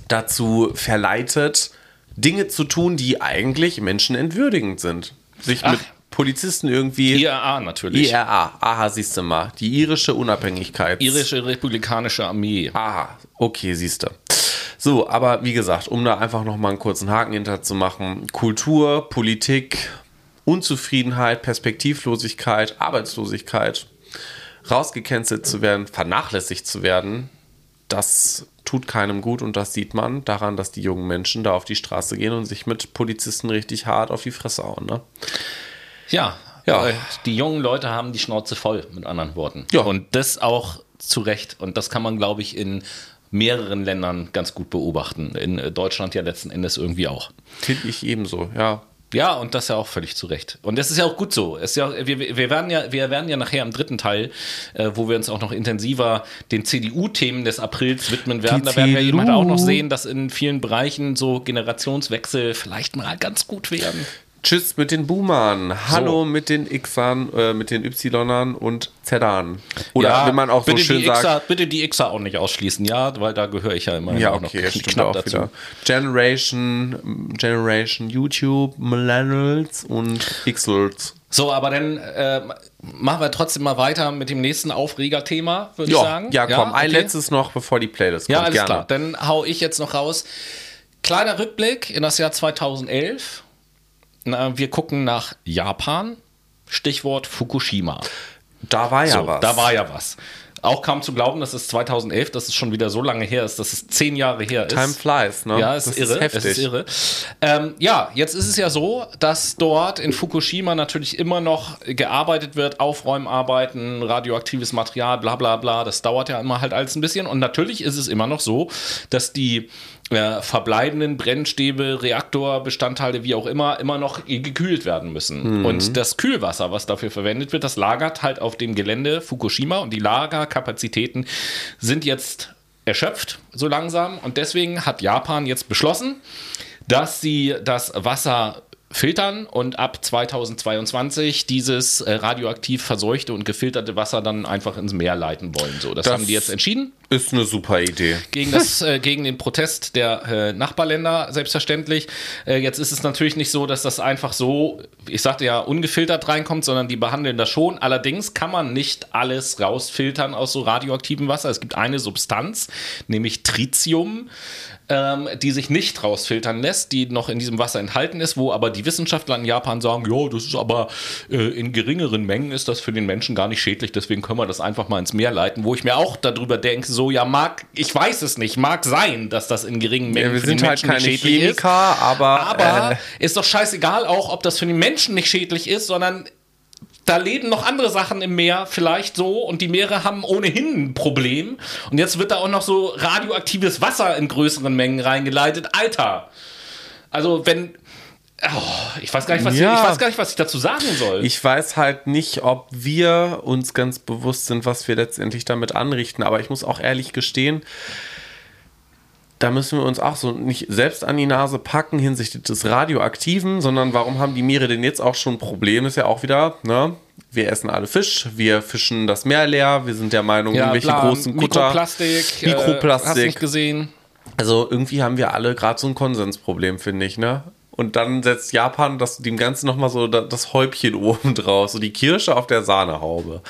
Speaker 1: dazu verleitet, Dinge zu tun, die eigentlich menschenentwürdigend sind. Sich mit
Speaker 2: Ach.
Speaker 1: Polizisten irgendwie.
Speaker 2: IRA natürlich.
Speaker 1: IRA, aha, siehst du mal. Die irische Unabhängigkeit.
Speaker 2: Irische Republikanische Armee.
Speaker 1: Aha, okay, siehst du. So, aber wie gesagt, um da einfach nochmal einen kurzen Haken hinter zu machen, Kultur, Politik, Unzufriedenheit, Perspektivlosigkeit, Arbeitslosigkeit, rausgecancelt zu werden, vernachlässigt zu werden, das tut keinem gut und das sieht man daran, dass die jungen Menschen da auf die Straße gehen und sich mit Polizisten richtig hart auf die Fresse hauen. Ne?
Speaker 2: Ja,
Speaker 1: Ja.
Speaker 2: äh, die jungen Leute haben die Schnauze voll, mit anderen Worten.
Speaker 1: Ja.
Speaker 2: Und das auch zu Recht. Und das kann man, glaube ich, in mehreren Ländern ganz gut beobachten. In äh, Deutschland ja letzten Endes irgendwie auch.
Speaker 1: Finde ich ebenso, ja.
Speaker 2: Ja, und das ja auch völlig zu Recht. Und das ist ja auch gut so. Es ist ja, wir, wir, werden ja, wir werden ja nachher im dritten Teil, äh, wo wir uns auch noch intensiver den CDU-Themen des Aprils widmen werden.
Speaker 1: Die
Speaker 2: da werden wir halt auch noch sehen, dass in vielen Bereichen so Generationswechsel vielleicht mal ganz gut werden.
Speaker 1: Tschüss mit den Boomern, hallo mit den Xern, äh, mit den Ynern und Zern. Oder wenn man auch so schön sagt,
Speaker 2: Xer, bitte die Xer auch nicht ausschließen, ja, weil da gehöre ich ja immer
Speaker 1: Ja,
Speaker 2: noch
Speaker 1: okay, stimmt
Speaker 2: knapp
Speaker 1: auch wieder. Generation, Generation YouTube, Millennials und Xls.
Speaker 2: So, aber dann äh, machen wir trotzdem mal weiter mit dem nächsten Aufregerthema, würde ich
Speaker 1: Ja,
Speaker 2: sagen.
Speaker 1: ja, komm, ein
Speaker 2: okay.
Speaker 1: letztes noch, bevor die Playlist
Speaker 2: Ja,
Speaker 1: kommt.
Speaker 2: alles
Speaker 1: Gerne.
Speaker 2: klar. Dann hau ich jetzt noch raus. Kleiner Rückblick in das Jahr 2011. Na, wir gucken nach Japan. Stichwort Fukushima.
Speaker 1: Da war ja
Speaker 2: so,
Speaker 1: was.
Speaker 2: Da war ja was. Auch kaum zu glauben, dass es 2011, dass es schon wieder so lange her ist, dass es zehn Jahre her ist.
Speaker 1: Time flies, ne?
Speaker 2: Ja, es ist irre.
Speaker 1: heftig.
Speaker 2: es ist irre. Ähm, ja, jetzt ist es ja so, dass dort in Fukushima natürlich immer noch gearbeitet wird, Aufräumarbeiten, radioaktives Material, bla bla bla. Das dauert ja immer halt alles ein bisschen. Und natürlich ist es immer noch so, dass die äh, verbleibenden Brennstäbe, Reaktorbestandteile, wie auch immer, immer noch gekühlt werden müssen. Und das Kühlwasser, was dafür verwendet wird, das lagert halt auf dem Gelände Fukushima und die Lagerkapazitäten sind jetzt erschöpft, so langsam. Und deswegen hat Japan jetzt beschlossen, dass sie das Wasser filtern und ab 2022 dieses äh, radioaktiv verseuchte und gefilterte Wasser dann einfach ins Meer leiten wollen. So, das,
Speaker 1: Das-
Speaker 2: haben die jetzt entschieden
Speaker 1: Ist eine super Idee.
Speaker 2: gegen, das, äh, gegen den Protest der äh, Nachbarländer, selbstverständlich. Äh, jetzt ist es natürlich nicht so, dass das einfach so, ich sagte ja, ungefiltert reinkommt, sondern die behandeln das schon. Allerdings kann man nicht alles rausfiltern aus so radioaktivem Wasser. Es gibt eine Substanz, nämlich Tritium, ähm, die sich nicht rausfiltern lässt, die noch in diesem Wasser enthalten ist, wo aber die Wissenschaftler in Japan sagen, ja, das ist aber äh, in geringeren Mengen ist das für den Menschen gar nicht schädlich, deswegen können wir das einfach mal ins Meer leiten, wo ich mir auch darüber denke, so, ja, mag, ich weiß es nicht, mag sein, dass das in geringen Mengen
Speaker 1: Ja, wir
Speaker 2: für
Speaker 1: sind
Speaker 2: den
Speaker 1: halt
Speaker 2: Menschen
Speaker 1: keine
Speaker 2: nicht schädlich ist.
Speaker 1: Chemiker, aber,
Speaker 2: Aber
Speaker 1: äh,
Speaker 2: ist doch scheißegal auch, ob das für den Menschen nicht schädlich ist, sondern da leben noch andere Sachen im Meer vielleicht so und die Meere haben ohnehin ein Problem. Und jetzt wird da auch noch so radioaktives Wasser in größeren Mengen reingeleitet. Alter! Also wenn... Oh, ich, weiß gar nicht, was
Speaker 1: Ja.
Speaker 2: ich, ich weiß gar nicht, was ich dazu sagen soll.
Speaker 1: Ich weiß halt nicht, ob wir uns ganz bewusst sind, was wir letztendlich damit anrichten. Aber ich muss auch ehrlich gestehen, da müssen wir uns auch so nicht selbst an die Nase packen hinsichtlich des Radioaktiven, sondern warum haben die Meere denn jetzt auch schon ein Problem? Ist ja auch wieder, ne? Wir essen alle Fisch, wir fischen das Meer leer, wir sind der Meinung, irgendwelche
Speaker 2: bla,
Speaker 1: großen Kutter.
Speaker 2: Mikroplastik.
Speaker 1: Mikroplastik.
Speaker 2: Äh, hast nicht gesehen.
Speaker 1: Also irgendwie haben wir alle gerade so ein Konsensproblem, finde ich, ne? Und dann setzt Japan das, dem Ganzen nochmal so da- das Häubchen oben drauf, so die Kirsche auf der Sahnehaube.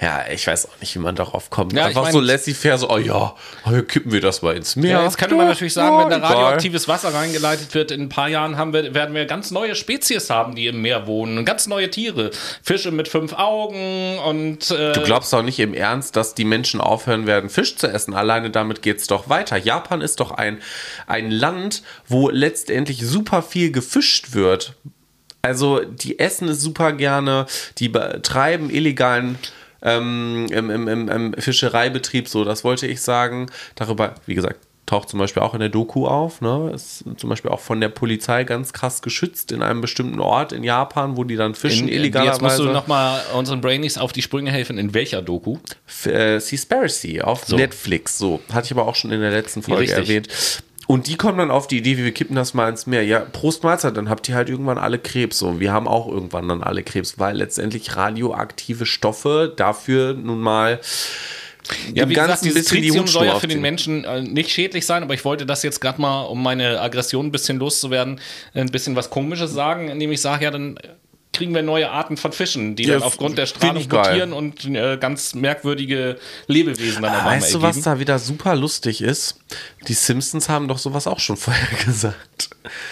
Speaker 1: Ja, ich weiß auch nicht, wie man darauf kommt.
Speaker 2: Ja, ich
Speaker 1: Einfach
Speaker 2: mein-
Speaker 1: so laissez-faire, so, oh ja, oh, kippen wir das mal ins Meer.
Speaker 2: Ja, jetzt könnte man natürlich sagen, wenn da radioaktives Wasser reingeleitet wird, in ein paar Jahren haben wir, werden wir ganz neue Spezies haben, die im Meer wohnen. Ganz neue Tiere. Fische mit fünf Augen und. Äh,
Speaker 1: Du glaubst doch nicht im Ernst, dass die Menschen aufhören werden, Fisch zu essen. Alleine damit geht's doch weiter. Japan ist doch ein, ein Land, wo letztendlich super viel gefischt wird. Also, die essen es super gerne, die betreiben illegalen ähm, im, im, im, im Fischereibetrieb, so, das wollte ich sagen. Darüber, wie gesagt, taucht zum Beispiel auch in der Doku auf, ne? Ist zum Beispiel auch von der Polizei ganz krass geschützt in einem bestimmten Ort in Japan, wo die dann fischen
Speaker 2: in, in,
Speaker 1: illegalerweise.
Speaker 2: jetzt musst du nochmal unseren Brainies auf die Sprünge helfen. In welcher Doku?
Speaker 1: F- äh, Seaspiracy auf Netflix. So, hatte ich aber auch schon in der letzten Folge
Speaker 2: richtig.
Speaker 1: erwähnt. Und die kommen dann auf die Idee, wir kippen das mal ins Meer. Ja, Prost Mahlzeit, dann habt ihr halt irgendwann alle Krebs. So, wir haben auch irgendwann dann alle Krebs, weil letztendlich radioaktive Stoffe dafür nun mal
Speaker 2: Ja, wie gesagt, dieses Tritium soll ja für den. Menschen äh, nicht schädlich sein, aber ich wollte das jetzt gerade mal, um meine Aggression ein bisschen loszuwerden, ein bisschen was Komisches sagen, indem ich sage, ja, dann kriegen wir neue Arten von Fischen, die
Speaker 1: Ja,
Speaker 2: dann aufgrund der Strahlung mutieren und äh, ganz merkwürdige Lebewesen dann einmal
Speaker 1: Weißt du, was da wieder super lustig ist? Die Simpsons haben doch sowas auch schon vorher gesagt.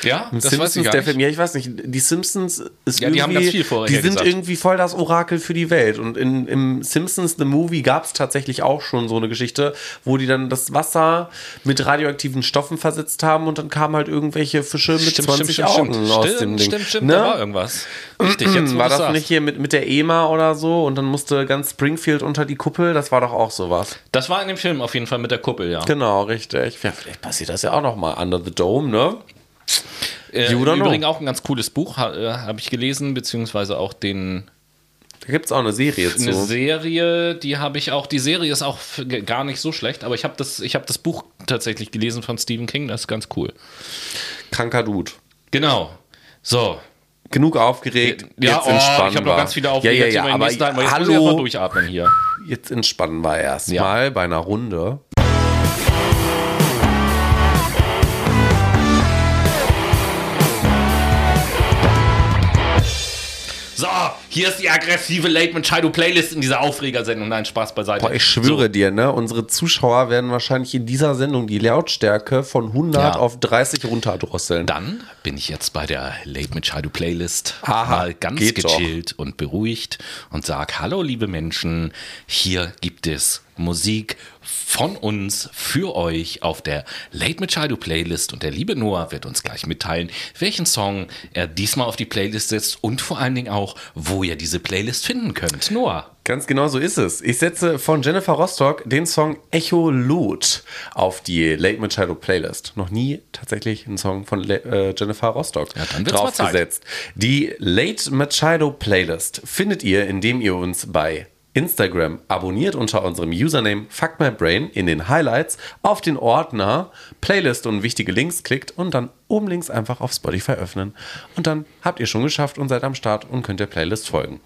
Speaker 2: Ja, das weiß
Speaker 1: Simpsons,
Speaker 2: ich gar
Speaker 1: der. Film, ja, ich weiß nicht. Die Simpsons ist
Speaker 2: Ja, die
Speaker 1: irgendwie,
Speaker 2: haben ganz viel vorher
Speaker 1: Die sind
Speaker 2: gesagt.
Speaker 1: irgendwie voll das Orakel für die Welt. Und in, im Simpsons The Movie gab es tatsächlich auch schon so eine Geschichte, wo die dann das Wasser mit radioaktiven Stoffen versetzt haben und dann kamen halt irgendwelche Fische mit 20 Augen aus
Speaker 2: stimmt,
Speaker 1: dem Ding.
Speaker 2: Stimmt, stimmt,
Speaker 1: Ne?
Speaker 2: da war irgendwas. Richtig, jetzt
Speaker 1: War das
Speaker 2: sagst.
Speaker 1: nicht hier mit, mit der EMA oder so und dann musste ganz Springfield unter die Kuppel? Das war doch auch sowas.
Speaker 2: Das war in dem Film auf jeden Fall mit der Kuppel, ja.
Speaker 1: Genau, richtig. Ja, vielleicht passiert das ja auch noch mal Under the Dome, ne?
Speaker 2: Äh, Im
Speaker 1: don't know.
Speaker 2: Übrigen auch ein ganz cooles Buch, äh, habe ich gelesen, beziehungsweise auch den
Speaker 1: Da gibt es auch eine Serie
Speaker 2: eine
Speaker 1: zu.
Speaker 2: Serie, die habe ich auch, die Serie ist auch gar nicht so schlecht, aber ich habe das, ich habe das Buch tatsächlich gelesen von Stephen King, das ist ganz cool.
Speaker 1: Kranker Dude.
Speaker 2: Genau. So.
Speaker 1: genug aufgeregt.
Speaker 2: Ja,
Speaker 1: jetzt
Speaker 2: oh,
Speaker 1: entspannen
Speaker 2: ich habe noch ganz viele
Speaker 1: Ja,
Speaker 2: Aufreger.
Speaker 1: ja, ja, aber
Speaker 2: jetzt mal
Speaker 1: hallo,
Speaker 2: durchatmen hier.
Speaker 1: jetzt entspannen wir erstmal bei einer Runde.
Speaker 2: So, hier ist die aggressive Late Machado Playlist in dieser Aufregersendung. Nein, Spaß beiseite.
Speaker 1: Boah, ich schwöre dir, ne, unsere Zuschauer werden wahrscheinlich in dieser Sendung die Lautstärke von 100
Speaker 2: Ja.
Speaker 1: auf 30 runterdrosseln.
Speaker 2: Dann bin ich jetzt bei der Late Machado Playlist
Speaker 1: Aha,
Speaker 2: mal ganz
Speaker 1: geht doch.
Speaker 2: gechillt und beruhigt und sag: Hallo, liebe Menschen, hier gibt es Musik von uns für euch auf der Late Machado Playlist und der liebe Noah wird uns gleich mitteilen, welchen Song er diesmal auf die Playlist setzt und vor allen Dingen auch, wo ihr diese Playlist finden könnt. Noah.
Speaker 1: Ganz genau so ist es. Ich setze von Jennifer Rostock den Song Echo Lot auf die Late Machado Playlist. Noch nie tatsächlich einen Song von Le äh, Jennifer Rostock
Speaker 2: Ja,
Speaker 1: draufgesetzt. Die Late Machado Playlist findet ihr, indem ihr uns bei Instagram abonniert unter unserem Username FuckMyBrain in den Highlights auf den Ordner Playlist und wichtige Links klickt und dann oben links einfach auf Spotify öffnen. Und dann habt ihr schon geschafft und seid am Start und könnt der Playlist folgen.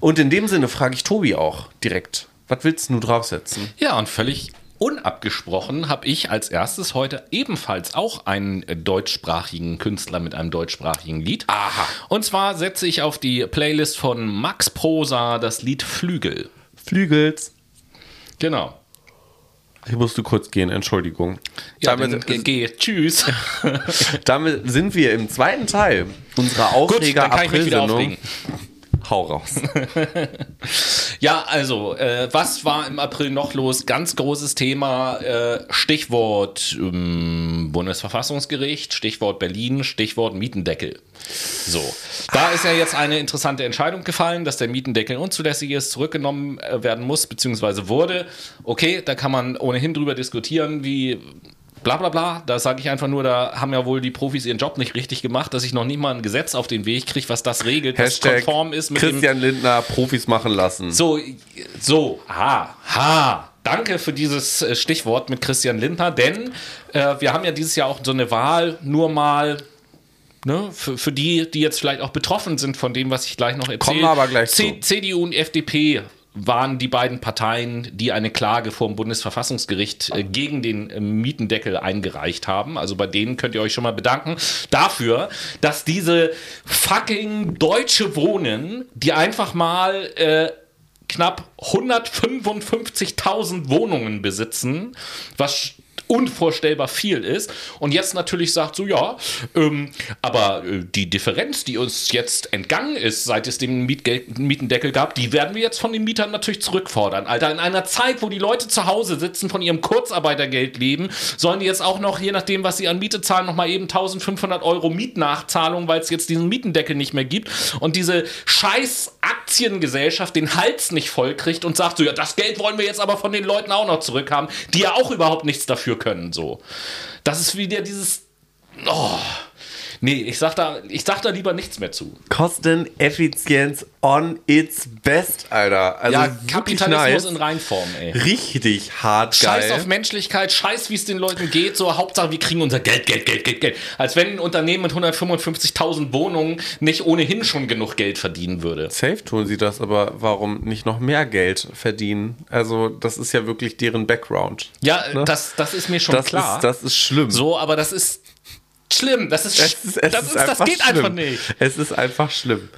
Speaker 1: Und in dem Sinne frage ich Tobi auch direkt, was willst du draufsetzen?
Speaker 2: Ja, und völlig unabgesprochen habe ich als erstes heute ebenfalls auch einen äh, deutschsprachigen Künstler mit einem deutschsprachigen Lied.
Speaker 1: Aha.
Speaker 2: Und zwar setze ich auf die Playlist von Max Prosa das Lied Flügel.
Speaker 1: Flügels.
Speaker 2: Genau.
Speaker 1: Ich musste kurz gehen, Entschuldigung.
Speaker 2: Ja,
Speaker 1: damit,
Speaker 2: dann ge- geh. Tschüss.
Speaker 1: damit sind wir im zweiten Teil unserer Aufreger-April-Sendung. Hau raus.
Speaker 2: Ja, also, äh, was war im April noch los? Ganz großes Thema, äh, Stichwort ähm, Bundesverfassungsgericht, Stichwort Berlin, Stichwort Mietendeckel. So, da ist ja jetzt eine interessante Entscheidung gefallen, dass der Mietendeckel unzulässig ist, zurückgenommen äh, werden muss, beziehungsweise wurde. Okay, da kann man ohnehin drüber diskutieren, wie bla bla bla. Da sage ich einfach nur, da haben ja wohl die Profis ihren Job nicht richtig gemacht, dass ich noch nicht mal ein Gesetz auf den Weg kriege, was das regelt, was
Speaker 1: Hashtag
Speaker 2: konform ist mit
Speaker 1: Christian Lindner Profis machen lassen.
Speaker 2: so, so, ha, ha. Danke für dieses äh, Stichwort mit Christian Lindner, denn äh, wir haben ja dieses Jahr auch so eine Wahl nur mal ne, für, für die, die jetzt vielleicht auch betroffen sind von dem, was ich gleich noch erzähle.
Speaker 1: Kommen wir aber gleich
Speaker 2: C
Speaker 1: zu.
Speaker 2: CDU und FDP waren die beiden Parteien, die eine Klage vor dem Bundesverfassungsgericht äh, gegen den äh, Mietendeckel eingereicht haben. Also bei denen könnt ihr euch schon mal bedanken dafür, dass diese fucking deutsche Wohnen, die einfach mal äh, knapp 155.000 Wohnungen besitzen, was unvorstellbar viel ist und jetzt natürlich sagt so ja, ähm, aber äh, die Differenz, die uns jetzt entgangen ist, seit es den Mietgel Mietendeckel gab, die werden wir jetzt von den Mietern natürlich zurückfordern. Alter, in einer Zeit, wo die Leute zu Hause sitzen, von ihrem Kurzarbeitergeld leben, sollen die jetzt auch noch, je nachdem, was sie an Miete zahlen, noch mal eben 1500 Euro Mietnachzahlung, weil es jetzt diesen Mietendeckel nicht mehr gibt und diese scheiß Aktiengesellschaft den Hals nicht voll kriegt und sagt so, ja, das Geld wollen wir jetzt aber von den Leuten auch noch zurückhaben, die ja auch überhaupt nichts dafür können, so. Das ist wieder dieses, oh, nee, ich sag da, ich sag da lieber nichts mehr zu.
Speaker 1: Kosteneffizienz on its best, Alter. Also
Speaker 2: Ja, Kapitalismus
Speaker 1: nice.
Speaker 2: in Reinform, ey.
Speaker 1: Richtig hart
Speaker 2: Scheiß
Speaker 1: geil.
Speaker 2: auf Menschlichkeit, scheiß wie es den Leuten geht, so Hauptsache wir kriegen unser Geld, Geld, Geld, Geld, Geld. Als wenn ein Unternehmen mit 155.000 Wohnungen nicht ohnehin schon genug Geld verdienen würde.
Speaker 1: Safe tun sie das, aber warum nicht noch mehr Geld verdienen? Also, das ist ja wirklich deren Background.
Speaker 2: Ja,
Speaker 1: Ne?
Speaker 2: das, das ist mir schon
Speaker 1: Das
Speaker 2: klar.
Speaker 1: ist, das ist schlimm.
Speaker 2: so, aber das ist schlimm. Das ist,
Speaker 1: Es ist, es
Speaker 2: das,
Speaker 1: ist
Speaker 2: ist, das geht
Speaker 1: schlimm.
Speaker 2: einfach nicht. Ah.
Speaker 1: Es ist einfach schlimm.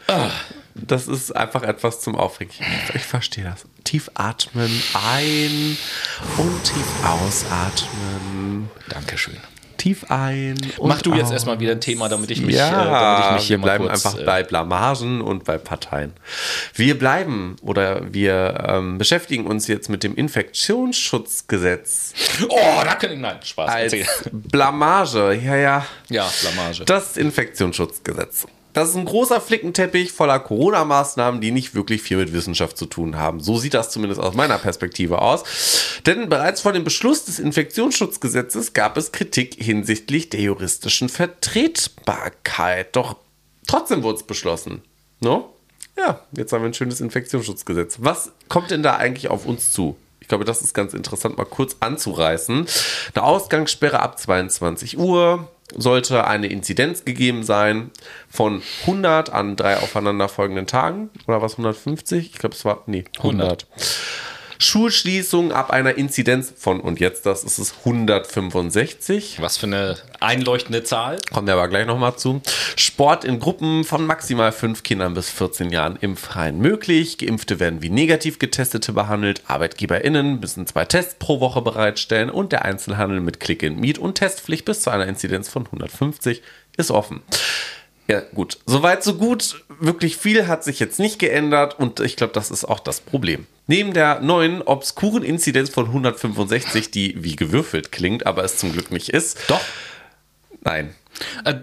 Speaker 1: Das ist einfach etwas zum Aufregen. Ich, ich verstehe das. Tief atmen, ein und tief ausatmen.
Speaker 2: Dankeschön.
Speaker 1: Tief ein. Und
Speaker 2: Mach du jetzt
Speaker 1: aus.
Speaker 2: erstmal wieder ein Thema, damit ich mich,
Speaker 1: ja,
Speaker 2: äh, damit ich mich hier
Speaker 1: wir
Speaker 2: mal
Speaker 1: bleiben
Speaker 2: kurz,
Speaker 1: einfach
Speaker 2: äh,
Speaker 1: bei Blamagen und bei Parteien. Wir bleiben oder wir ähm, beschäftigen uns jetzt mit dem Infektionsschutzgesetz
Speaker 2: Oh, da kann ich. Nein, Spaß.
Speaker 1: als. Blamage. Ja, ja.
Speaker 2: Ja, Blamage.
Speaker 1: Das Infektionsschutzgesetz. Das ist ein großer Flickenteppich voller Corona-Maßnahmen, die nicht wirklich viel mit Wissenschaft zu tun haben. So sieht das zumindest aus meiner Perspektive aus. Denn bereits vor dem Beschluss des Infektionsschutzgesetzes gab es Kritik hinsichtlich der juristischen Vertretbarkeit. Doch trotzdem wurde es beschlossen. No? Ja, jetzt haben wir ein schönes Infektionsschutzgesetz. Was kommt denn da eigentlich auf uns zu? Ich glaube, das ist ganz interessant, mal kurz anzureißen. Eine Ausgangssperre ab 22 Uhr sollte eine Inzidenz gegeben sein von 100 an drei aufeinanderfolgenden Tagen. Oder was, 150? Ich glaube, es war, nee, 100. Schulschließung ab einer Inzidenz von, und jetzt das ist es 165.
Speaker 2: Was für eine einleuchtende Zahl.
Speaker 1: Kommen wir aber gleich nochmal zu. Sport in Gruppen von maximal fünf Kindern bis 14 Jahren im Freien möglich. Geimpfte werden wie negativ Getestete behandelt. ArbeitgeberInnen müssen zwei Tests pro Woche bereitstellen und der Einzelhandel mit Click and Meet und Testpflicht bis zu einer Inzidenz von 150 ist offen. Ja, gut. Soweit, so gut. Wirklich viel hat sich jetzt nicht geändert und ich glaube, das ist auch das Problem. Neben der neuen obskuren Inzidenz von 165, die wie gewürfelt klingt, aber es zum Glück nicht ist.
Speaker 2: Doch.
Speaker 1: Nein.
Speaker 2: Äh,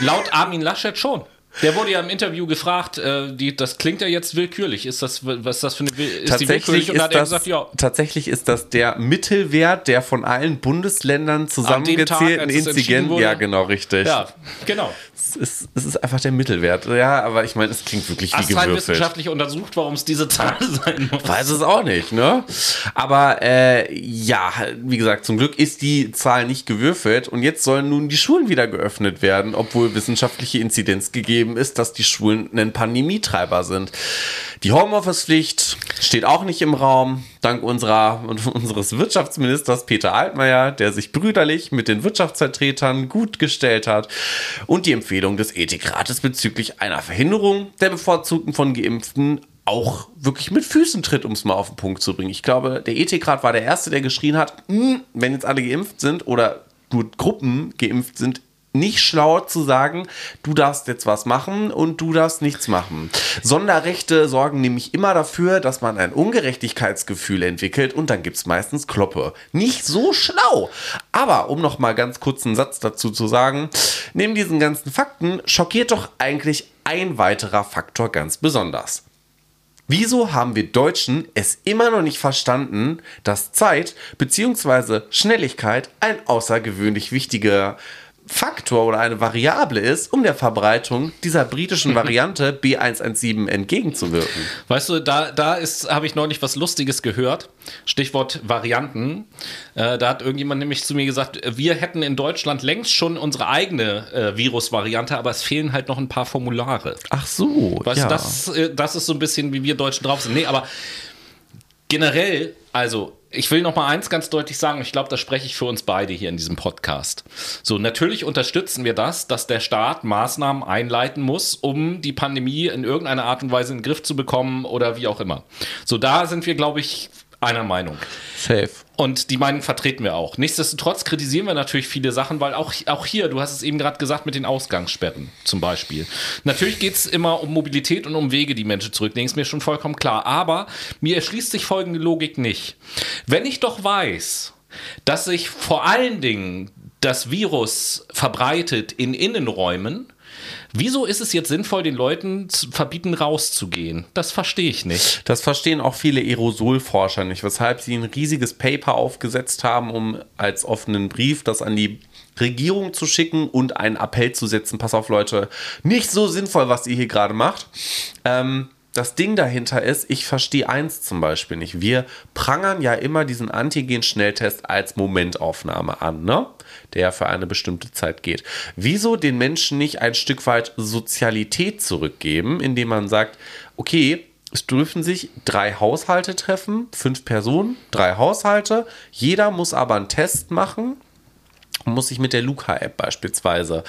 Speaker 2: laut Armin Laschet schon. Der wurde ja im Interview gefragt, äh, die, das klingt ja jetzt willkürlich. Ist das, was ist das für eine ist
Speaker 1: die willkürlich? Und ist hat er gesagt, ja. Tatsächlich ist das der Mittelwert der von allen Bundesländern zusammengezählten Inzidenz. Ja, genau, richtig.
Speaker 2: Ja, genau.
Speaker 1: Es ist, es ist einfach der Mittelwert. Ja, aber ich meine, es klingt wirklich wie Hast gewürfelt.
Speaker 2: Wissenschaftlich untersucht, warum es diese Zahl sein muss?
Speaker 1: Weiß es auch nicht, ne? Aber äh, ja, wie gesagt, zum Glück ist die Zahl nicht gewürfelt und jetzt sollen nun die Schulen wieder geöffnet werden, obwohl wissenschaftliche Inzidenz gegeben zugegeben ist, dass die Schulen ein Pandemietreiber sind. Die Homeoffice-Pflicht steht auch nicht im Raum, dank unserer, unseres Wirtschaftsministers Peter Altmaier, der sich brüderlich mit den Wirtschaftsvertretern gut gestellt hat und die Empfehlung des Ethikrates bezüglich einer Verhinderung der Bevorzugten von Geimpften auch wirklich mit Füßen tritt, um es mal auf den Punkt zu bringen. Ich glaube, der Ethikrat war der Erste, der geschrien hat, hm, wenn jetzt alle geimpft sind oder nur Gruppen geimpft sind, nicht schlau zu sagen, du darfst jetzt was machen und du darfst nichts machen. Sonderrechte sorgen nämlich immer dafür, dass man ein Ungerechtigkeitsgefühl entwickelt und dann gibt es meistens Kloppe. Nicht so schlau. Aber um noch mal ganz kurz einen Satz dazu zu sagen, neben diesen ganzen Fakten schockiert doch eigentlich ein weiterer Faktor ganz besonders. Wieso haben wir Deutschen es immer noch nicht verstanden, dass Zeit bzw. Schnelligkeit ein außergewöhnlich wichtiger Faktor oder eine Variable ist, um der Verbreitung dieser britischen Variante B117 entgegenzuwirken.
Speaker 2: Weißt du, da, da habe ich neulich was Lustiges gehört. Stichwort Varianten. Äh, da hat irgendjemand nämlich zu mir gesagt, wir hätten in Deutschland längst schon unsere eigene äh, Virusvariante, aber es fehlen halt noch ein paar Formulare.
Speaker 1: Ach so.
Speaker 2: Weißt ja. du, das, äh, das ist so ein bisschen, wie wir Deutschen drauf sind. Nee, aber generell, also ich will noch mal eins ganz deutlich sagen, ich glaube, das spreche ich für uns beide hier in diesem Podcast. So, natürlich unterstützen wir das, dass der Staat Maßnahmen einleiten muss, um die Pandemie in irgendeiner Art und Weise in den Griff zu bekommen oder wie auch immer. So, da sind wir, glaube ich, einer Meinung.
Speaker 1: Safe.
Speaker 2: Und die Meinung vertreten wir auch. Nichtsdestotrotz kritisieren wir natürlich viele Sachen, weil auch, auch hier, du hast es eben gerade gesagt, mit den Ausgangssperren zum Beispiel. Natürlich geht es immer um Mobilität und um Wege, die Menschen zurücklegen, ist mir schon vollkommen klar. Aber mir erschließt sich folgende Logik nicht. Wenn ich doch weiß, dass sich vor allen Dingen das Virus verbreitet in Innenräumen, Wieso ist es jetzt sinnvoll, den Leuten zu verbieten, rauszugehen? Das verstehe ich nicht.
Speaker 1: Das verstehen auch viele Aerosolforscher nicht, weshalb sie ein riesiges Paper aufgesetzt haben, um als offenen Brief das an die Regierung zu schicken und einen Appell zu setzen. Pass auf, Leute, nicht so sinnvoll, was ihr hier gerade macht. Ähm, das Ding dahinter ist, ich verstehe eins zum Beispiel nicht. Wir prangern ja immer diesen Antigen-Schnelltest als Momentaufnahme an, ne? Der für eine bestimmte Zeit geht. Wieso den Menschen nicht ein Stück weit Sozialität zurückgeben, indem man sagt, okay, es dürfen sich drei Haushalte treffen, fünf Personen, drei Haushalte. Jeder muss aber einen Test machen muss sich mit der Luca-App beispielsweise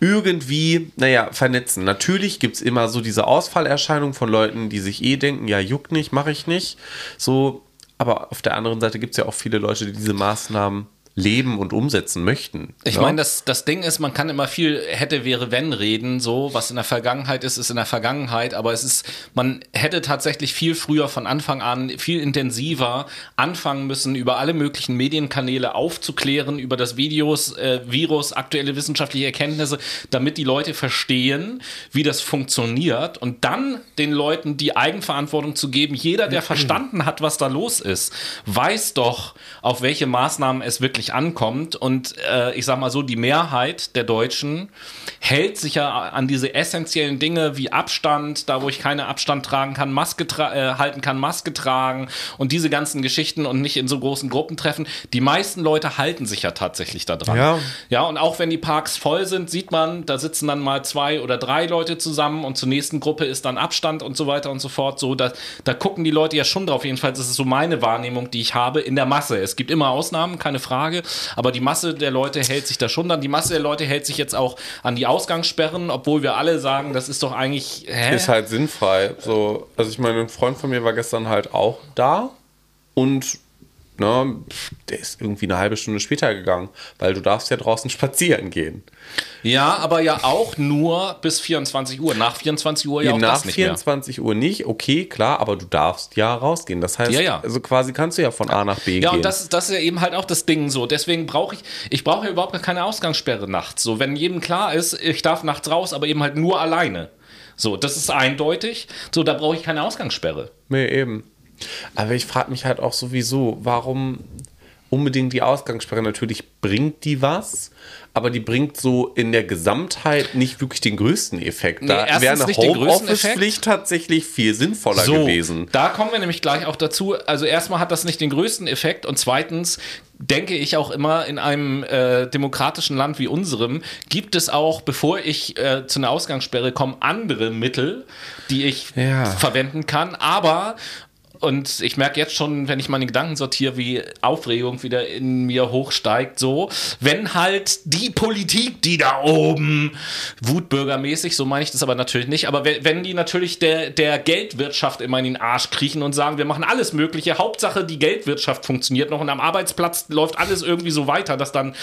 Speaker 1: irgendwie, naja, vernetzen. Natürlich gibt es immer so diese Ausfallerscheinung von Leuten, die sich eh denken, ja, juckt nicht, mache ich nicht. So, aber auf der anderen Seite gibt es ja auch viele Leute, die diese Maßnahmen leben und umsetzen möchten.
Speaker 2: Ich ja? meine, das, das Ding ist, man kann immer viel hätte, wäre, wenn reden, so, was in der Vergangenheit ist, ist in der Vergangenheit, aber es ist, man hätte tatsächlich viel früher von Anfang an, viel intensiver anfangen müssen, über alle möglichen Medienkanäle aufzuklären, über das Videos, äh, Virus, aktuelle wissenschaftliche Erkenntnisse, damit die Leute verstehen, wie das funktioniert und dann den Leuten die Eigenverantwortung zu geben. Jeder, der verstanden hat, was da los ist, weiß doch, auf welche Maßnahmen es wirklich wirklich ankommt. Und äh, ich sag mal so, die Mehrheit der Deutschen hält sich ja an diese essentiellen Dinge wie Abstand, da wo ich keine Abstand tragen kann, Maske äh, halten kann, Maske tragen und diese ganzen Geschichten und nicht in so großen Gruppen treffen. Die meisten Leute halten sich ja tatsächlich da dran. Ja. ja, und auch wenn die Parks voll sind, sieht man, da sitzen dann mal zwei oder drei Leute zusammen und zur nächsten Gruppe ist dann Abstand und so weiter und so fort. So, da, da gucken die Leute ja schon drauf. Jedenfalls ist es so meine Wahrnehmung, die ich habe in der Masse. Es gibt immer Ausnahmen, keine Frage. Frage. Aber die Masse der Leute hält sich da schon dann. Die Masse der Leute hält sich jetzt auch an die Ausgangssperren, obwohl wir alle sagen, das ist doch eigentlich.
Speaker 1: Hä? Ist halt sinnfrei. So, also ich meine, ein Freund von mir war gestern halt auch da und ne, der ist irgendwie eine halbe Stunde später gegangen, weil du darfst ja draußen spazieren gehen.
Speaker 2: Ja, aber ja auch nur bis 24 Uhr. Nach 24 Uhr ja, ja auch
Speaker 1: nach
Speaker 2: das nicht
Speaker 1: 24
Speaker 2: mehr.
Speaker 1: Uhr nicht, okay, klar, aber du darfst ja rausgehen. Das heißt,
Speaker 2: ja, ja.
Speaker 1: also quasi kannst du ja von A nach B
Speaker 2: ja,
Speaker 1: gehen.
Speaker 2: Ja, und das, das ist ja eben halt auch das Ding so. Deswegen brauche ich, ich brauche ja überhaupt keine Ausgangssperre nachts. So, wenn jedem klar ist, ich darf nachts raus, aber eben halt nur alleine. So, das ist eindeutig. So, da brauche ich keine Ausgangssperre.
Speaker 1: Nee, eben. Aber ich frage mich halt auch sowieso, warum unbedingt die Ausgangssperre? Natürlich bringt die was, aber die bringt so in der Gesamtheit nicht wirklich den größten Effekt.
Speaker 2: Nee,
Speaker 1: da wäre eine Homeoffice-Pflicht tatsächlich viel sinnvoller
Speaker 2: So,
Speaker 1: gewesen.
Speaker 2: da kommen wir nämlich gleich auch dazu. Also erstmal hat das nicht den größten Effekt und zweitens denke ich auch immer, in einem äh, demokratischen Land wie unserem gibt es auch, bevor ich äh, zu einer Ausgangssperre komme, andere Mittel, die ich
Speaker 1: Ja.
Speaker 2: verwenden kann. Aber und ich merke jetzt schon, wenn ich meine Gedanken sortiere, wie Aufregung wieder in mir hochsteigt, so, wenn halt die Politik, die da oben, wutbürgermäßig, so meine ich das aber natürlich nicht, aber wenn, die natürlich der, der Geldwirtschaft immer in den Arsch kriechen und sagen, wir machen alles Mögliche, Hauptsache die Geldwirtschaft funktioniert noch und am Arbeitsplatz läuft alles irgendwie so weiter, dass dann,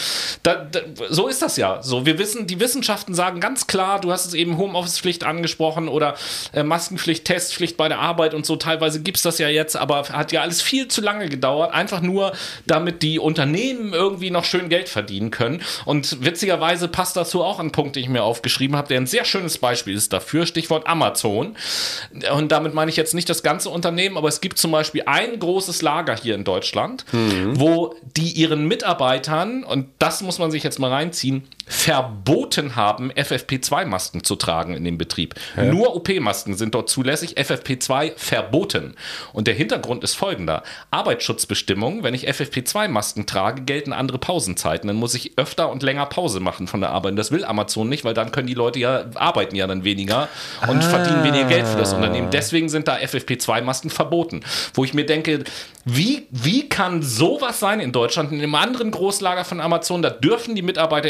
Speaker 2: da, da, so ist das ja. So, wir wissen, die Wissenschaften sagen ganz klar, du hast es eben Homeoffice-Pflicht angesprochen oder äh, Maskenpflicht, Testpflicht bei der Arbeit und so, teilweise gibt es das ja jetzt, aber hat ja alles viel zu lange gedauert, einfach nur, damit die Unternehmen irgendwie noch schön Geld verdienen können. Und witzigerweise passt dazu auch ein Punkt, den ich mir aufgeschrieben habe, der ein sehr schönes Beispiel ist dafür, Stichwort Amazon. Und damit meine ich jetzt nicht das ganze Unternehmen, aber es gibt zum Beispiel ein großes Lager hier in Deutschland, wo die ihren Mitarbeitern, und das muss man sich jetzt mal reinziehen, verboten haben, FFP2-Masken zu tragen in dem Betrieb. Nur OP-Masken sind dort zulässig, FFP2 verboten. Und der Hintergrund ist folgender. Arbeitsschutzbestimmungen, wenn ich FFP2-Masken trage, gelten andere Pausenzeiten. Dann muss ich öfter und länger Pause machen von der Arbeit. Und das will Amazon nicht, weil dann können die Leute ja, arbeiten ja dann weniger und verdienen weniger Geld für das Unternehmen. Deswegen sind da FFP2-Masken verboten. Wo ich mir denke, wie, wie kann sowas sein in Deutschland? In einem anderen Großlager von Amazon, da dürfen die Mitarbeiter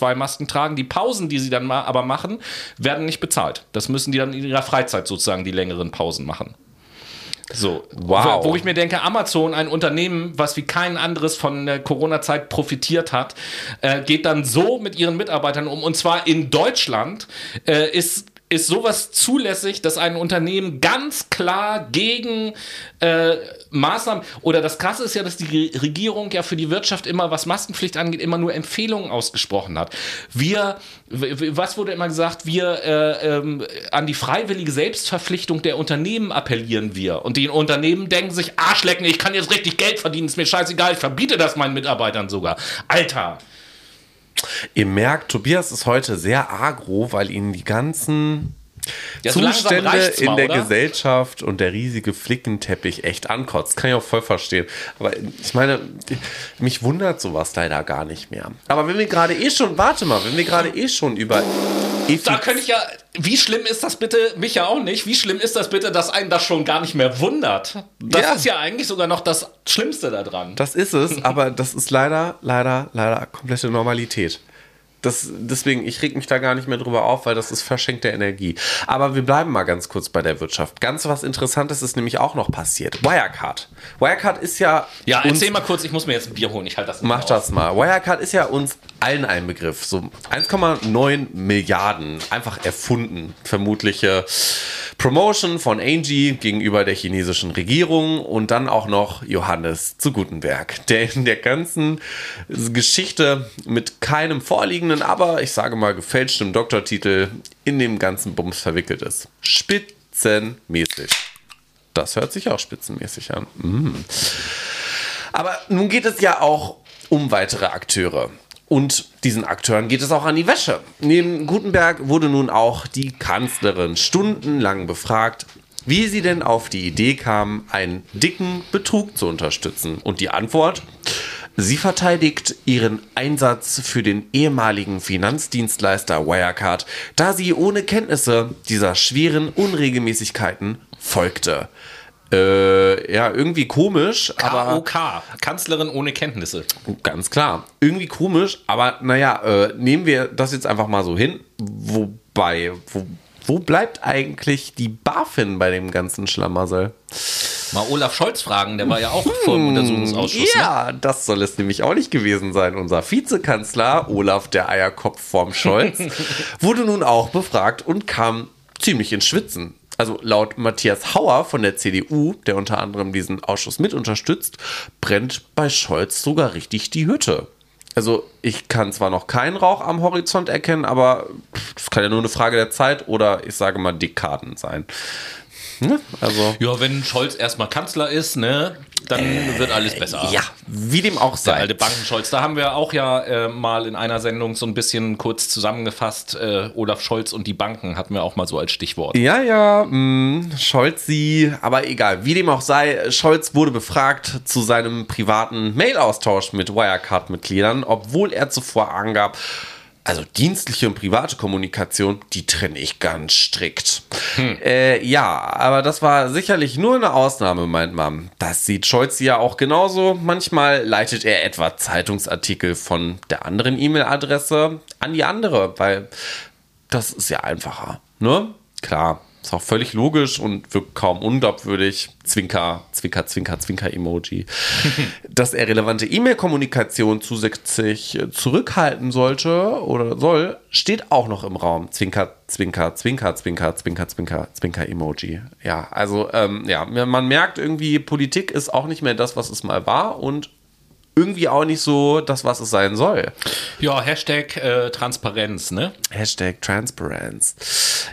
Speaker 2: FFP2-Masken tragen. Die Pausen, die sie dann ma aber machen, werden nicht bezahlt. Das müssen die dann in ihrer Freizeit sozusagen die längeren Pausen machen. So,
Speaker 1: Wow.
Speaker 2: wo, wo ich mir denke, Amazon, ein Unternehmen, was wie kein anderes von der Corona-Zeit profitiert hat, äh, geht dann so mit ihren Mitarbeitern um. Und zwar in Deutschland äh, ist ist sowas zulässig, dass ein Unternehmen ganz klar gegen äh, Maßnahmen oder das Krasse ist ja, dass die Regierung ja für die Wirtschaft immer, was Maskenpflicht angeht, immer nur Empfehlungen ausgesprochen hat. Wir, was wurde immer gesagt? Wir äh, ähm, an die freiwillige Selbstverpflichtung der Unternehmen appellieren wir und die Unternehmen denken sich Arschlecken, ich kann jetzt richtig Geld verdienen, ist mir scheißegal, ich verbiete das meinen Mitarbeitern sogar. Alter.
Speaker 1: Ihr merkt, Tobias ist heute sehr agro, weil ihn die ganzen
Speaker 2: Ja, so
Speaker 1: Zustände in
Speaker 2: mal,
Speaker 1: der
Speaker 2: oder?
Speaker 1: Gesellschaft und der riesige Flickenteppich echt ankotzt. Kann ich auch voll verstehen. Aber ich meine, mich wundert sowas leider gar nicht mehr. Aber wenn wir gerade eh schon, warte mal, wenn wir gerade eh schon über
Speaker 2: Da könnte ich ja, wie schlimm ist das bitte, mich ja auch nicht, wie schlimm ist das bitte, dass einen das schon gar nicht mehr wundert? Das
Speaker 1: Ja.
Speaker 2: ist ja eigentlich sogar noch das Schlimmste daran.
Speaker 1: Das ist es, aber das ist leider, leider, leider komplette Normalität. Das, deswegen, ich reg mich da gar nicht mehr drüber auf, weil das ist verschenkte Energie. Aber wir bleiben mal ganz kurz bei der Wirtschaft. Ganz was Interessantes ist nämlich auch noch passiert. Wirecard. Wirecard ist ja.
Speaker 2: Ja, erzähl mal kurz, ich muss mir jetzt ein Bier holen, ich halte das
Speaker 1: Mach das mal. Wirecard ist ja uns allen ein Begriff. So 1,9 Milliarden einfach erfunden. Vermutliche Promotion von Angie gegenüber der chinesischen Regierung und dann auch noch Johannes zu Gutenberg, der in der ganzen Geschichte mit keinem vorliegenden, aber ich sage mal gefälschtem Doktortitel in dem ganzen Bums verwickelt ist. Spitzenmäßig. Das hört sich auch spitzenmäßig an. Aber nun geht es ja auch um weitere Akteure. Und diesen Akteuren geht es auch an die Wäsche. Neben Gutenberg wurde nun auch die Kanzlerin stundenlang befragt, wie sie denn auf die Idee kam, einen dicken Betrug zu unterstützen. Und die Antwort? Sie verteidigt ihren Einsatz für den ehemaligen Finanzdienstleister Wirecard, da sie ohne Kenntnisse dieser schweren Unregelmäßigkeiten folgte. Äh, ja, irgendwie komisch, aber
Speaker 2: KOK, Kanzlerin ohne Kenntnisse.
Speaker 1: ganz klar. Irgendwie komisch, aber naja, äh, nehmen wir das jetzt einfach mal so hin. Wobei, wo, wo bleibt eigentlich die BaFin bei dem ganzen Schlamassel?
Speaker 2: Mal Olaf Scholz fragen, der war ja auch vor dem Untersuchungsausschuss. Ne?
Speaker 1: Ja, das soll es nämlich auch nicht gewesen sein. Unser Vizekanzler, Olaf der Eierkopf vorm Scholz, wurde nun auch befragt und kam ziemlich ins Schwitzen. Also laut Matthias Hauer von der CDU, der unter anderem diesen Ausschuss mit unterstützt, brennt bei Scholz sogar richtig die Hütte. Also ich kann zwar noch keinen Rauch am Horizont erkennen, aber das kann ja nur eine Frage der Zeit oder ich sage mal Dekaden sein.
Speaker 2: Ne? Also ja, wenn Scholz erstmal Kanzler ist, ne, dann äh, wird alles besser.
Speaker 1: Ja, wie dem auch sei.
Speaker 2: Der alte Bankenscholz. Da haben wir auch ja äh, mal in einer Sendung so ein bisschen kurz zusammengefasst. Äh, Olaf Scholz und die Banken hatten wir auch mal so als Stichwort.
Speaker 1: Ja, ja, mh, mm, Scholz sie, aber egal, wie dem auch sei, Scholz wurde befragt zu seinem privaten Mail-Austausch mit Wirecard-Mitgliedern, obwohl er zuvor angab, also dienstliche und private Kommunikation, die trenne ich ganz strikt. Hm. Äh, ja, aber das war sicherlich nur eine Ausnahme, meint man. Das sieht Scholz ja auch genauso. Manchmal leitet er etwa Zeitungsartikel von der anderen E-Mail-Adresse an die andere, weil das ist ja einfacher. Ne? Klar, ist auch völlig logisch und wirkt kaum unglaubwürdig. Zwinker, Zwinker, Zwinker, Zwinker-Emoji. Dass er relevante E-Mail-Kommunikation zusätzlich zurückhalten sollte oder soll, steht auch noch im Raum. Zwinker, Zwinker, Zwinker, Zwinker, Zwinker, Zwinker, Zwinker-Emoji. Ja, also ähm, ja, man merkt irgendwie, Politik ist auch nicht mehr das, was es mal war und irgendwie auch nicht so das, was es sein soll.
Speaker 2: Ja, Hashtag äh, Transparenz, ne?
Speaker 1: Hashtag Transparenz.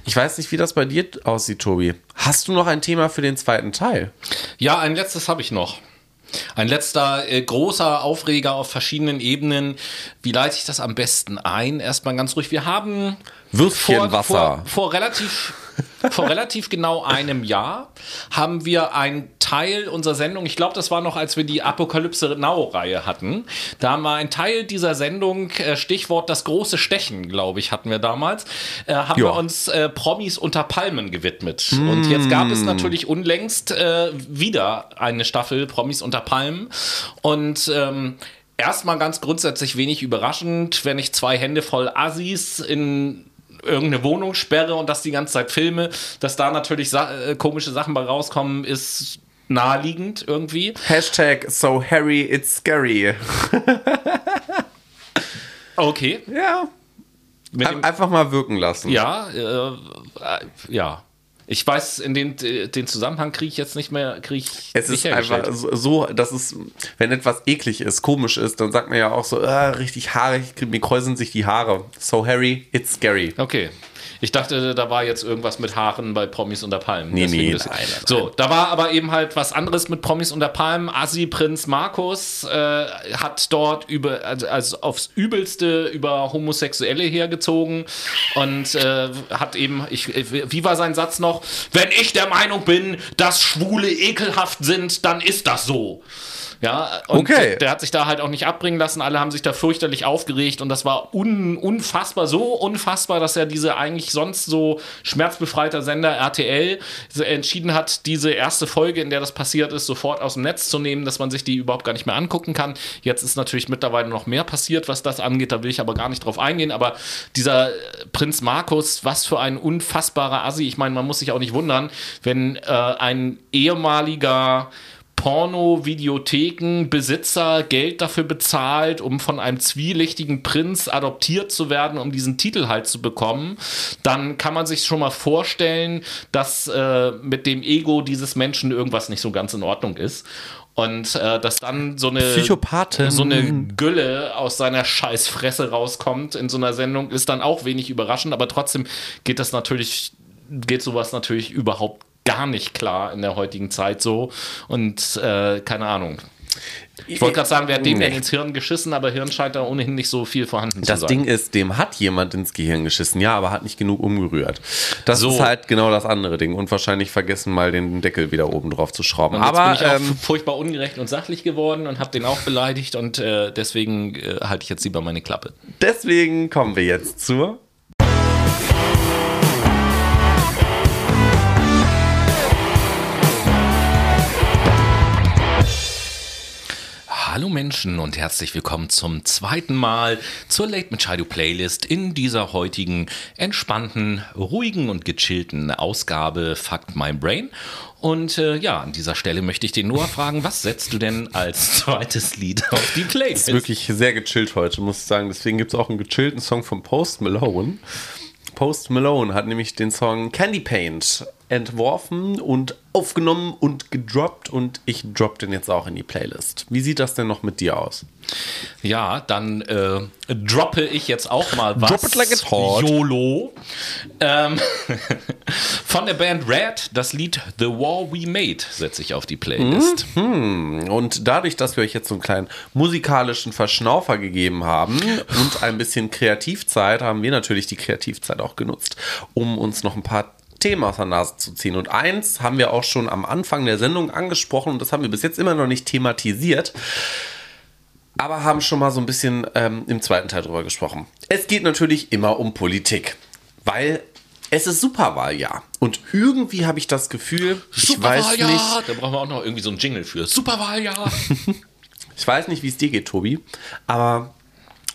Speaker 1: Ich weiß nicht, wie das bei dir aussieht, Tobi. Hast du noch ein Thema für den zweiten Teil?
Speaker 2: Ja, ein letztes habe ich noch. Ein letzter äh, großer Aufreger auf verschiedenen Ebenen. Wie leite ich das am besten ein? Erstmal ganz ruhig. Wir haben
Speaker 1: Würstchenwasser.
Speaker 2: Vor, vor, vor relativ vor relativ genau einem Jahr haben wir einen Teil unserer Sendung, ich glaube, das war noch, als wir die Apokalypse Now-Reihe hatten. Da haben wir einen Teil dieser Sendung, äh, Stichwort das große Stechen, glaube ich, hatten wir damals, äh, haben ja. wir uns äh, Promis unter Palmen gewidmet. Mm. Und jetzt gab es natürlich unlängst äh, wieder eine Staffel Promis unter Palmen. Und ähm, erstmal ganz grundsätzlich wenig überraschend, wenn ich zwei Hände voll Assis in irgendeine Wohnung sperre und das die ganze Zeit filme, dass da natürlich sa äh, komische Sachen bei rauskommen, ist naheliegend irgendwie.
Speaker 1: Hashtag so Harry, it's scary.
Speaker 2: okay.
Speaker 1: Ja. Einfach mal wirken lassen.
Speaker 2: Ja, äh, äh ja. Ich weiß, in den, den Zusammenhang kriege ich jetzt nicht mehr, kriege ich
Speaker 1: Es ist einfach so, dass es, wenn etwas eklig ist, komisch ist, dann sagt man ja auch so, ah, richtig haarig, mir kräuseln sich die Haare. So Harry, it's scary.
Speaker 2: Okay. Ich dachte, da war jetzt irgendwas mit Haaren bei Promis unter Palmen.
Speaker 1: Nee, nee,
Speaker 2: nein, nein, So, da war aber eben halt was anderes mit Promis unter Palmen. Assi Prinz Markus äh, hat dort über, also, also, aufs Übelste über Homosexuelle hergezogen und äh, hat eben, ich, wie war sein Satz noch? Wenn ich der Meinung bin, dass Schwule ekelhaft sind, dann ist das so. Ja, und okay. der, hat sich da halt auch nicht abbringen lassen. Alle haben sich da fürchterlich aufgeregt und das war un, unfassbar, so unfassbar, dass er diese eigentlich sonst so schmerzbefreiter Sender RTL entschieden hat, diese erste Folge, in der das passiert ist, sofort aus dem Netz zu nehmen, dass man sich die überhaupt gar nicht mehr angucken kann. Jetzt ist natürlich mittlerweile noch mehr passiert, was das angeht. Da will ich aber gar nicht drauf eingehen. Aber dieser Prinz Markus, was für ein unfassbarer Assi. Ich meine, man muss sich auch nicht wundern, wenn äh, ein ehemaliger Porno-Videotheken-Besitzer Geld dafür bezahlt, um von einem zwielichtigen Prinz adoptiert zu werden, um diesen Titel halt zu bekommen, dann kann man sich schon mal vorstellen, dass äh, mit dem Ego dieses Menschen irgendwas nicht so ganz in Ordnung ist. Und äh, dass dann so eine
Speaker 1: Psychopathin.
Speaker 2: so eine Gülle aus seiner Scheißfresse rauskommt in so einer Sendung, ist dann auch wenig überraschend, aber trotzdem geht das natürlich, geht sowas natürlich überhaupt gar nicht klar in der heutigen Zeit so. Und äh, keine Ahnung. Ich wollte gerade sagen, wer hat dem denn ins Hirn geschissen, aber Hirn scheint da ohnehin nicht so viel vorhanden
Speaker 1: das
Speaker 2: zu sein.
Speaker 1: Das Ding ist, dem hat jemand ins Gehirn geschissen, ja, aber hat nicht genug umgerührt. Das so. ist halt genau das andere Ding und wahrscheinlich vergessen mal den Deckel wieder oben drauf zu schrauben.
Speaker 2: Und
Speaker 1: aber
Speaker 2: jetzt bin ich auch ähm, furchtbar ungerecht und sachlich geworden und habe den auch beleidigt und äh, deswegen äh, halte ich jetzt lieber meine Klappe.
Speaker 1: Deswegen kommen wir jetzt zur
Speaker 2: Hallo Menschen und herzlich willkommen zum zweiten Mal zur Late Machado Playlist in dieser heutigen entspannten, ruhigen und gechillten Ausgabe Fucked My Brain. Und äh, ja, an dieser Stelle möchte ich den Noah fragen, was setzt du denn als zweites Lied auf die Playlist?
Speaker 1: Ist wirklich sehr gechillt heute, muss ich sagen. Deswegen gibt es auch einen gechillten Song von Post Malone. Post Malone hat nämlich den Song Candy Paint entworfen und aufgenommen und gedroppt und ich drop den jetzt auch in die Playlist. Wie sieht das denn noch mit dir aus?
Speaker 2: Ja, dann äh, droppe ich jetzt auch mal was.
Speaker 1: Drop it like it's hot.
Speaker 2: YOLO. Ähm, von der Band Red, das Lied The War We Made setze ich auf die Playlist.
Speaker 1: Mhm. Und dadurch, dass wir euch jetzt so einen kleinen musikalischen Verschnaufer gegeben haben und ein bisschen Kreativzeit, haben wir natürlich die Kreativzeit auch genutzt, um uns noch ein paar Themen aus der Nase zu ziehen. Und eins haben wir auch schon am Anfang der Sendung angesprochen und das haben wir bis jetzt immer noch nicht thematisiert. Aber haben schon mal so ein bisschen ähm, im zweiten Teil drüber gesprochen. Es geht natürlich immer um Politik, weil es ist Superwahljahr. Und irgendwie habe ich das Gefühl, ich weiß nicht.
Speaker 2: Da brauchen wir auch noch irgendwie so einen Jingle für. Superwahljahr.
Speaker 1: Ich weiß nicht, wie es dir geht, Tobi, aber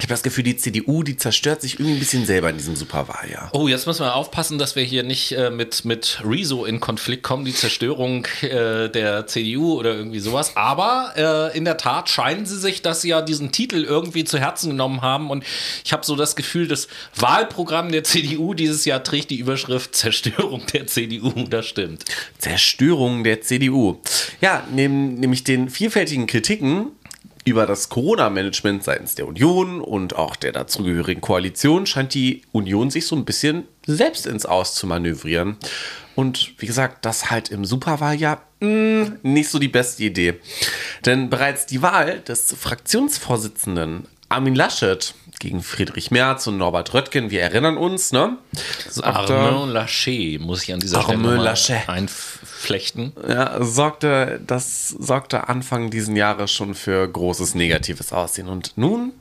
Speaker 1: ich habe das Gefühl, die CDU, die zerstört sich irgendwie ein bisschen selber in diesem Superwahljahr.
Speaker 2: Oh, jetzt müssen wir aufpassen, dass wir hier nicht äh, mit, mit Rezo in Konflikt kommen, die Zerstörung äh, der CDU oder irgendwie sowas. Aber äh, in der Tat scheinen sie sich, dass sie ja diesen Titel irgendwie zu Herzen genommen haben. Und ich habe so das Gefühl, das Wahlprogramm der CDU dieses Jahr trägt die Überschrift Zerstörung der CDU. Das stimmt.
Speaker 1: Zerstörung der CDU. Ja, neben, nämlich den vielfältigen Kritiken über das Corona-Management seitens der Union und auch der dazugehörigen Koalition scheint die Union sich so ein bisschen selbst ins Aus zu manövrieren. Und wie gesagt, das halt im Superwahljahr mh, nicht so die beste Idee. Denn bereits die Wahl des Fraktionsvorsitzenden Armin Laschet gegen Friedrich Merz und Norbert Röttgen, wir erinnern uns, ne?
Speaker 2: Armin Laschet, muss ich an dieser
Speaker 1: Armin
Speaker 2: Stelle mal
Speaker 1: Laschet.
Speaker 2: Einflechten.
Speaker 1: Ja, sorgte, das sorgte Anfang diesen Jahres schon für großes negatives Aussehen. Und nun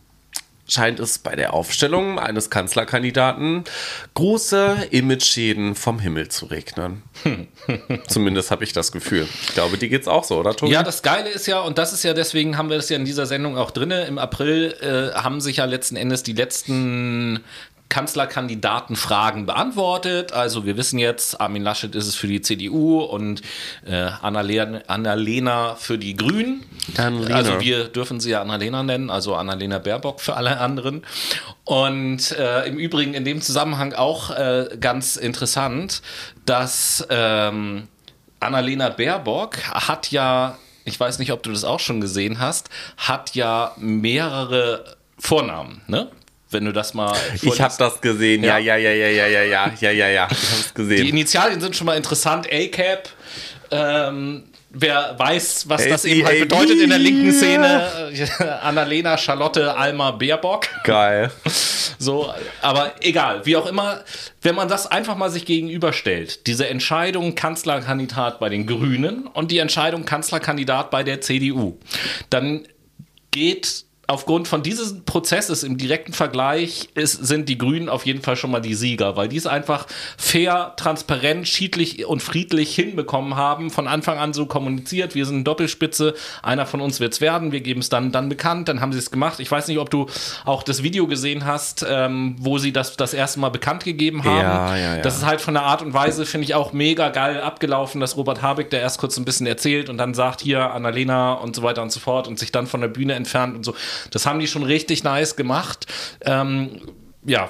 Speaker 1: scheint es bei der Aufstellung eines Kanzlerkandidaten große Image-Schäden vom Himmel zu regnen. Zumindest habe ich das Gefühl. Ich glaube, dir geht's auch so, oder Tobi?
Speaker 2: Ja, das Geile ist ja, und das ist ja, deswegen haben wir das ja in dieser Sendung auch drin, im April äh, haben sich ja letzten Endes die letzten Kanzlerkandidatenfragen beantwortet. Also wir wissen jetzt, Armin Laschet ist es für die CDU und äh, Annalena, Annalena für die Grünen.
Speaker 1: Annalena.
Speaker 2: Also wir dürfen sie ja Annalena nennen, also Annalena Baerbock für alle anderen. Und äh, im Übrigen in dem Zusammenhang auch äh, ganz interessant, dass ähm, Annalena Baerbock hat ja, ich weiß nicht, ob du das auch schon gesehen hast, hat ja mehrere Vornamen, ne? Wenn du das mal.
Speaker 1: ich habe das gesehen. Ja,
Speaker 2: Ja.
Speaker 1: ja, ja, ja, ja, ja, ja, ja, ja. Ich habe es
Speaker 2: Die
Speaker 1: gesehen.
Speaker 2: Initialien sind schon mal interessant. ACAP. Ähm, wer weiß, was das eben halt bedeutet in der linken Szene. Äh, Annalena Charlotte Alma Baerbock.
Speaker 1: Geil.
Speaker 2: So, aber egal, wie auch immer, wenn man das einfach mal sich gegenüberstellt, diese Entscheidung Kanzlerkandidat bei den Grünen und die Entscheidung Kanzlerkandidat bei der CDU, dann geht aufgrund von dieses Prozesses im direkten Vergleich ist, sind die Grünen auf jeden Fall schon mal die Sieger, weil die es einfach fair, transparent, schiedlich und friedlich hinbekommen haben, von Anfang an so kommuniziert, wir sind Doppelspitze, einer von uns wird es werden, wir geben es dann, dann bekannt, dann haben sie es gemacht. Ich weiß nicht, ob du auch das Video gesehen hast, ähm, wo sie das das erste Mal bekannt gegeben haben.
Speaker 1: Ja, ja, ja.
Speaker 2: Das ist halt von der Art und Weise, finde ich, auch mega geil abgelaufen, dass Robert Habeck, der erst kurz ein bisschen erzählt und dann sagt, hier, Annalena und so weiter und so fort und sich dann von der Bühne entfernt und so. Das haben die schon richtig nice gemacht. Ähm, ja,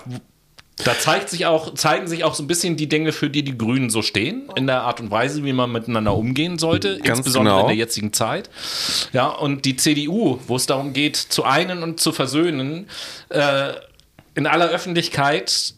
Speaker 2: da zeigt sich auch, zeigen sich auch so ein bisschen die Dinge, für die die Grünen so stehen, in der Art und Weise, wie man miteinander umgehen sollte,
Speaker 1: Ganz
Speaker 2: insbesondere
Speaker 1: genau.
Speaker 2: in der jetzigen Zeit. Ja, und die CDU, wo es darum geht, zu einen und zu versöhnen, äh, in aller Öffentlichkeit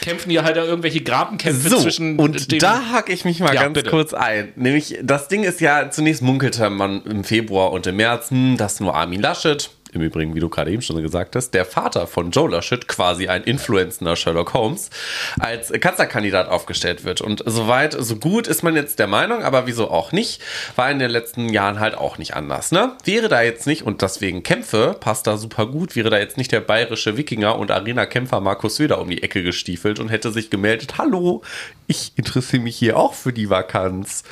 Speaker 2: kämpfen die halt da irgendwelche Grabenkämpfe
Speaker 1: So,
Speaker 2: zwischen
Speaker 1: und
Speaker 2: dem-
Speaker 1: da hake ich mich mal
Speaker 2: Ja,
Speaker 1: ganz
Speaker 2: bitte.
Speaker 1: kurz ein. Nämlich, das Ding ist ja, zunächst munkelte man im Februar und im März, hm, dass nur Armin Laschet, im Übrigen, wie du gerade eben schon gesagt hast, der Vater von Joe Laschet, quasi ein influenzender Sherlock Holmes, als Kanzlerkandidat aufgestellt wird. Und soweit, so gut ist man jetzt der Meinung, aber wieso auch nicht, war in den letzten Jahren halt auch nicht anders. Ne? Wäre da jetzt nicht, und deswegen Kämpfe, passt da super gut, wäre da jetzt nicht der bayerische Wikinger und Arena-Kämpfer Markus Söder um die Ecke gestiefelt und hätte sich gemeldet, hallo, ich interessiere mich hier auch für die Vakanz.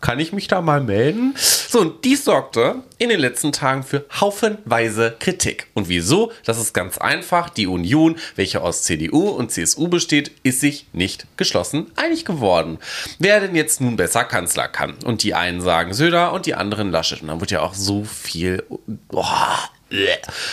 Speaker 1: Kann ich mich da mal melden? So, und dies sorgte in den letzten Tagen für haufenweise Kritik. Und wieso? Das ist ganz einfach. Die Union, welche aus CDU und CSU besteht, ist sich nicht geschlossen einig geworden. Wer denn jetzt nun besser Kanzler kann? Und die einen sagen Söder und die anderen Laschet. Und dann wird ja auch so viel. Boah,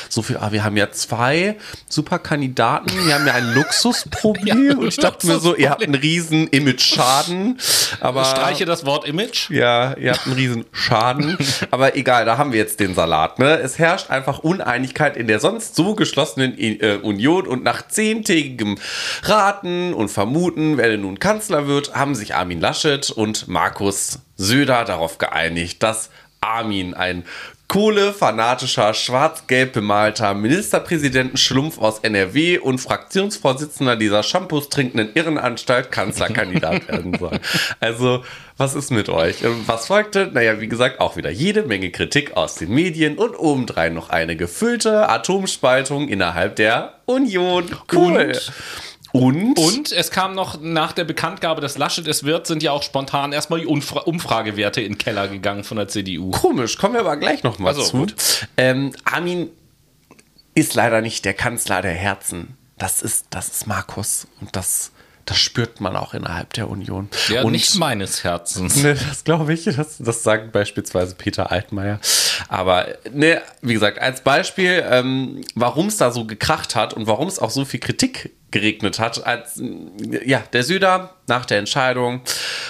Speaker 1: so viel, ah, wir haben ja zwei super Kandidaten, wir haben ja ein Luxusproblem ja, und ich dachte mir so, ihr habt einen riesen Image-Schaden, aber...
Speaker 2: Ich streiche das Wort Image.
Speaker 1: Ja, ihr habt einen riesen Schaden, aber egal, da haben wir jetzt den Salat, ne? Es herrscht einfach Uneinigkeit in der sonst so geschlossenen äh, Union. Und nach zehntägigem Raten und Vermuten, wer denn nun Kanzler wird, haben sich Armin Laschet und Markus Söder darauf geeinigt, dass Armin ein Kohle-fanatischer, schwarz-gelb bemalter Ministerpräsidenten-Schlumpf aus NRW und Fraktionsvorsitzender dieser Shampoos trinkenden Irrenanstalt Kanzlerkandidat werden soll. Also, was ist mit euch? Was folgte? Naja, wie gesagt, auch wieder jede Menge Kritik aus den Medien und obendrein noch eine gefüllte Atomspaltung innerhalb der Union. Cool.
Speaker 2: Und und? Und es kam noch nach der Bekanntgabe, dass Laschet es wird, sind ja auch spontan erstmal die Umfra Umfragewerte in den Keller gegangen von der CDU.
Speaker 1: Komisch, kommen wir aber gleich noch mal also, zu. Ähm, Armin ist leider nicht der Kanzler der Herzen. Das ist, das ist Markus und das das spürt man auch innerhalb der Union.
Speaker 2: Ja,
Speaker 1: und,
Speaker 2: nicht meines Herzens.
Speaker 1: Ne, das glaube ich. Das, das sagt beispielsweise Peter Altmaier. Aber ne, wie gesagt, als Beispiel, ähm, warum es da so gekracht hat und warum es auch so viel Kritik geregnet hat, als ja, der Süder nach der Entscheidung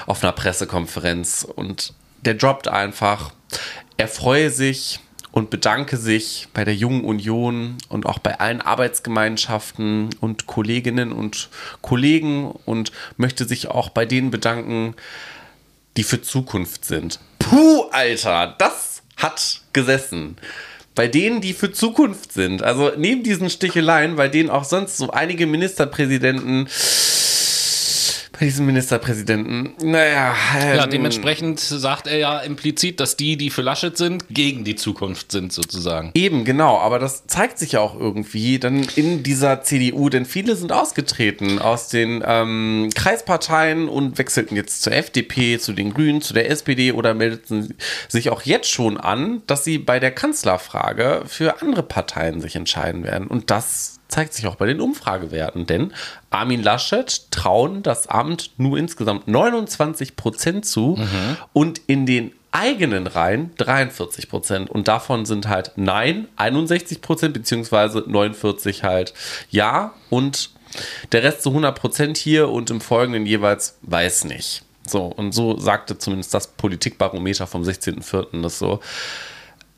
Speaker 1: auf einer Pressekonferenz und der droppt einfach, er freue sich und bedanke sich bei der Jungen Union und auch bei allen Arbeitsgemeinschaften und Kolleginnen und Kollegen und möchte sich auch bei denen bedanken, die für Zukunft sind. Puh, Alter, das hat gesessen bei denen, die für Zukunft sind. Also neben diesen Sticheleien, bei denen auch sonst so einige Ministerpräsidenten bei diesem Ministerpräsidenten. Naja.
Speaker 2: Ähm, ja, dementsprechend sagt er ja implizit, dass die, die für Laschet sind, gegen die Zukunft sind, sozusagen.
Speaker 1: Eben, genau. Aber das zeigt sich ja auch irgendwie dann in dieser CDU, denn viele sind ausgetreten aus den ähm, Kreisparteien und wechselten jetzt zur FDP, zu den Grünen, zu der SPD oder meldeten sich auch jetzt schon an, dass sie bei der Kanzlerfrage für andere Parteien sich entscheiden werden. Und das zeigt sich auch bei den Umfragewerten, denn Armin Laschet trauen das Amt nur insgesamt 29 Prozent zu mhm. und in den eigenen Reihen 43 Prozent und davon sind halt Nein 61 Prozent beziehungsweise 49 halt Ja und der Rest zu 100 Prozent hier und im Folgenden jeweils weiß nicht. So, und so sagte zumindest das Politikbarometer vom 16.04. das so.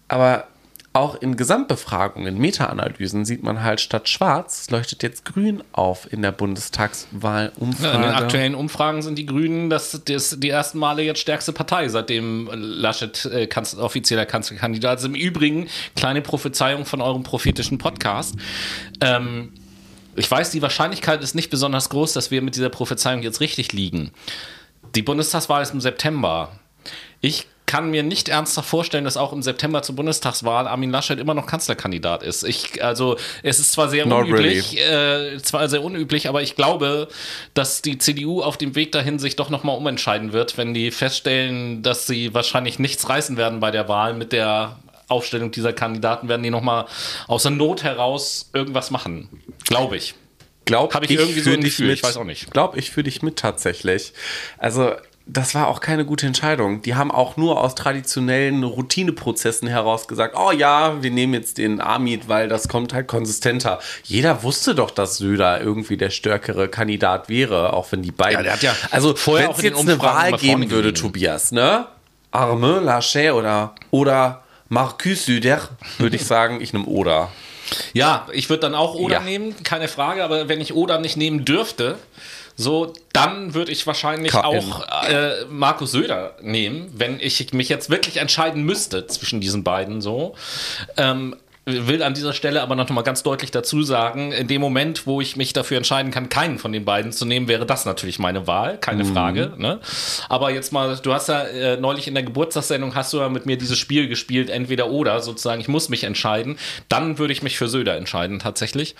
Speaker 1: Aber auch in Gesamtbefragungen, Meta-Analysen sieht man halt statt schwarz leuchtet jetzt grün auf in der Bundestagswahlumfrage.
Speaker 2: In den aktuellen Umfragen sind die Grünen das, das die ersten Male jetzt stärkste Partei, seitdem Laschet äh, Kanzler, offizieller Kanzlerkandidat ist. Im Übrigen, kleine Prophezeiung von eurem prophetischen Podcast. Ähm, ich weiß, die Wahrscheinlichkeit ist nicht besonders groß, dass wir mit dieser Prophezeiung jetzt richtig liegen. Die Bundestagswahl ist im September. Ich kann mir nicht ernsthaft vorstellen, dass auch im September zur Bundestagswahl Armin Laschet immer noch Kanzlerkandidat ist. Ich, also, es ist zwar sehr Not unüblich, really. äh, zwar sehr unüblich, aber ich glaube, dass die CDU auf dem Weg dahin sich doch nochmal umentscheiden wird, wenn die feststellen, dass sie wahrscheinlich nichts reißen werden bei der Wahl mit der Aufstellung dieser Kandidaten, werden die nochmal aus der Not heraus irgendwas machen. Glaube ich.
Speaker 1: Glaub Habe ich, ich irgendwie so ein Gefühl, mit, ich weiß auch nicht. Glaube ich für dich mit tatsächlich. Also das war auch keine gute Entscheidung. Die haben auch nur aus traditionellen Routineprozessen heraus gesagt, oh ja, wir nehmen jetzt den Amit, weil das kommt halt konsistenter. Jeder wusste doch, dass Söder irgendwie der stärkere Kandidat wäre, auch wenn die beiden. Ja,
Speaker 2: der hat ja
Speaker 1: also wenn es jetzt eine Wahl geben würde, Tobias, ne? Arme, Lachet oder oder Marcus Söder, würde ich sagen, ich nehme Oder.
Speaker 2: Ja, ich würde dann auch Oder ja. nehmen, keine Frage, aber wenn ich Oder nicht nehmen dürfte, so, dann würde ich wahrscheinlich KM. auch äh, Markus Söder nehmen, wenn ich mich jetzt wirklich entscheiden müsste zwischen diesen beiden so. Ähm, will an dieser Stelle aber noch mal ganz deutlich dazu sagen, in dem Moment, wo ich mich dafür entscheiden kann, keinen von den beiden zu nehmen, wäre das natürlich meine Wahl, keine mhm. Frage. Ne? Aber jetzt mal, du hast ja äh, neulich in der Geburtstagssendung hast du ja mit mir dieses Spiel gespielt, entweder oder sozusagen, ich muss mich entscheiden. Dann würde ich mich für Söder entscheiden tatsächlich.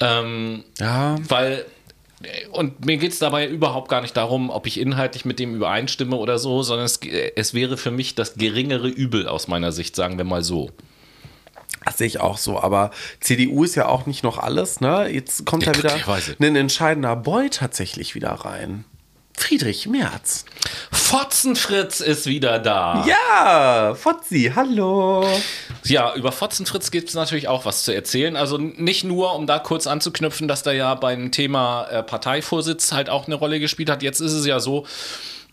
Speaker 2: Ähm, ja. Weil und mir geht es dabei überhaupt gar nicht darum, ob ich inhaltlich mit dem übereinstimme oder so, sondern es, es wäre für mich das geringere Übel aus meiner Sicht, sagen wir mal so.
Speaker 1: Das sehe ich auch so, aber CDU ist ja auch nicht noch alles, ne? Jetzt kommt
Speaker 2: Ja,
Speaker 1: da wieder ein entscheidender Boy tatsächlich wieder rein. Friedrich Merz.
Speaker 2: Fotzenfritz ist wieder da.
Speaker 1: Ja, Fotzi, hallo.
Speaker 2: Ja, über Fotzenfritz gibt es natürlich auch was zu erzählen. Also nicht nur, um da kurz anzuknüpfen, dass da ja beim Thema äh, Parteivorsitz halt auch eine Rolle gespielt hat. Jetzt ist es ja so,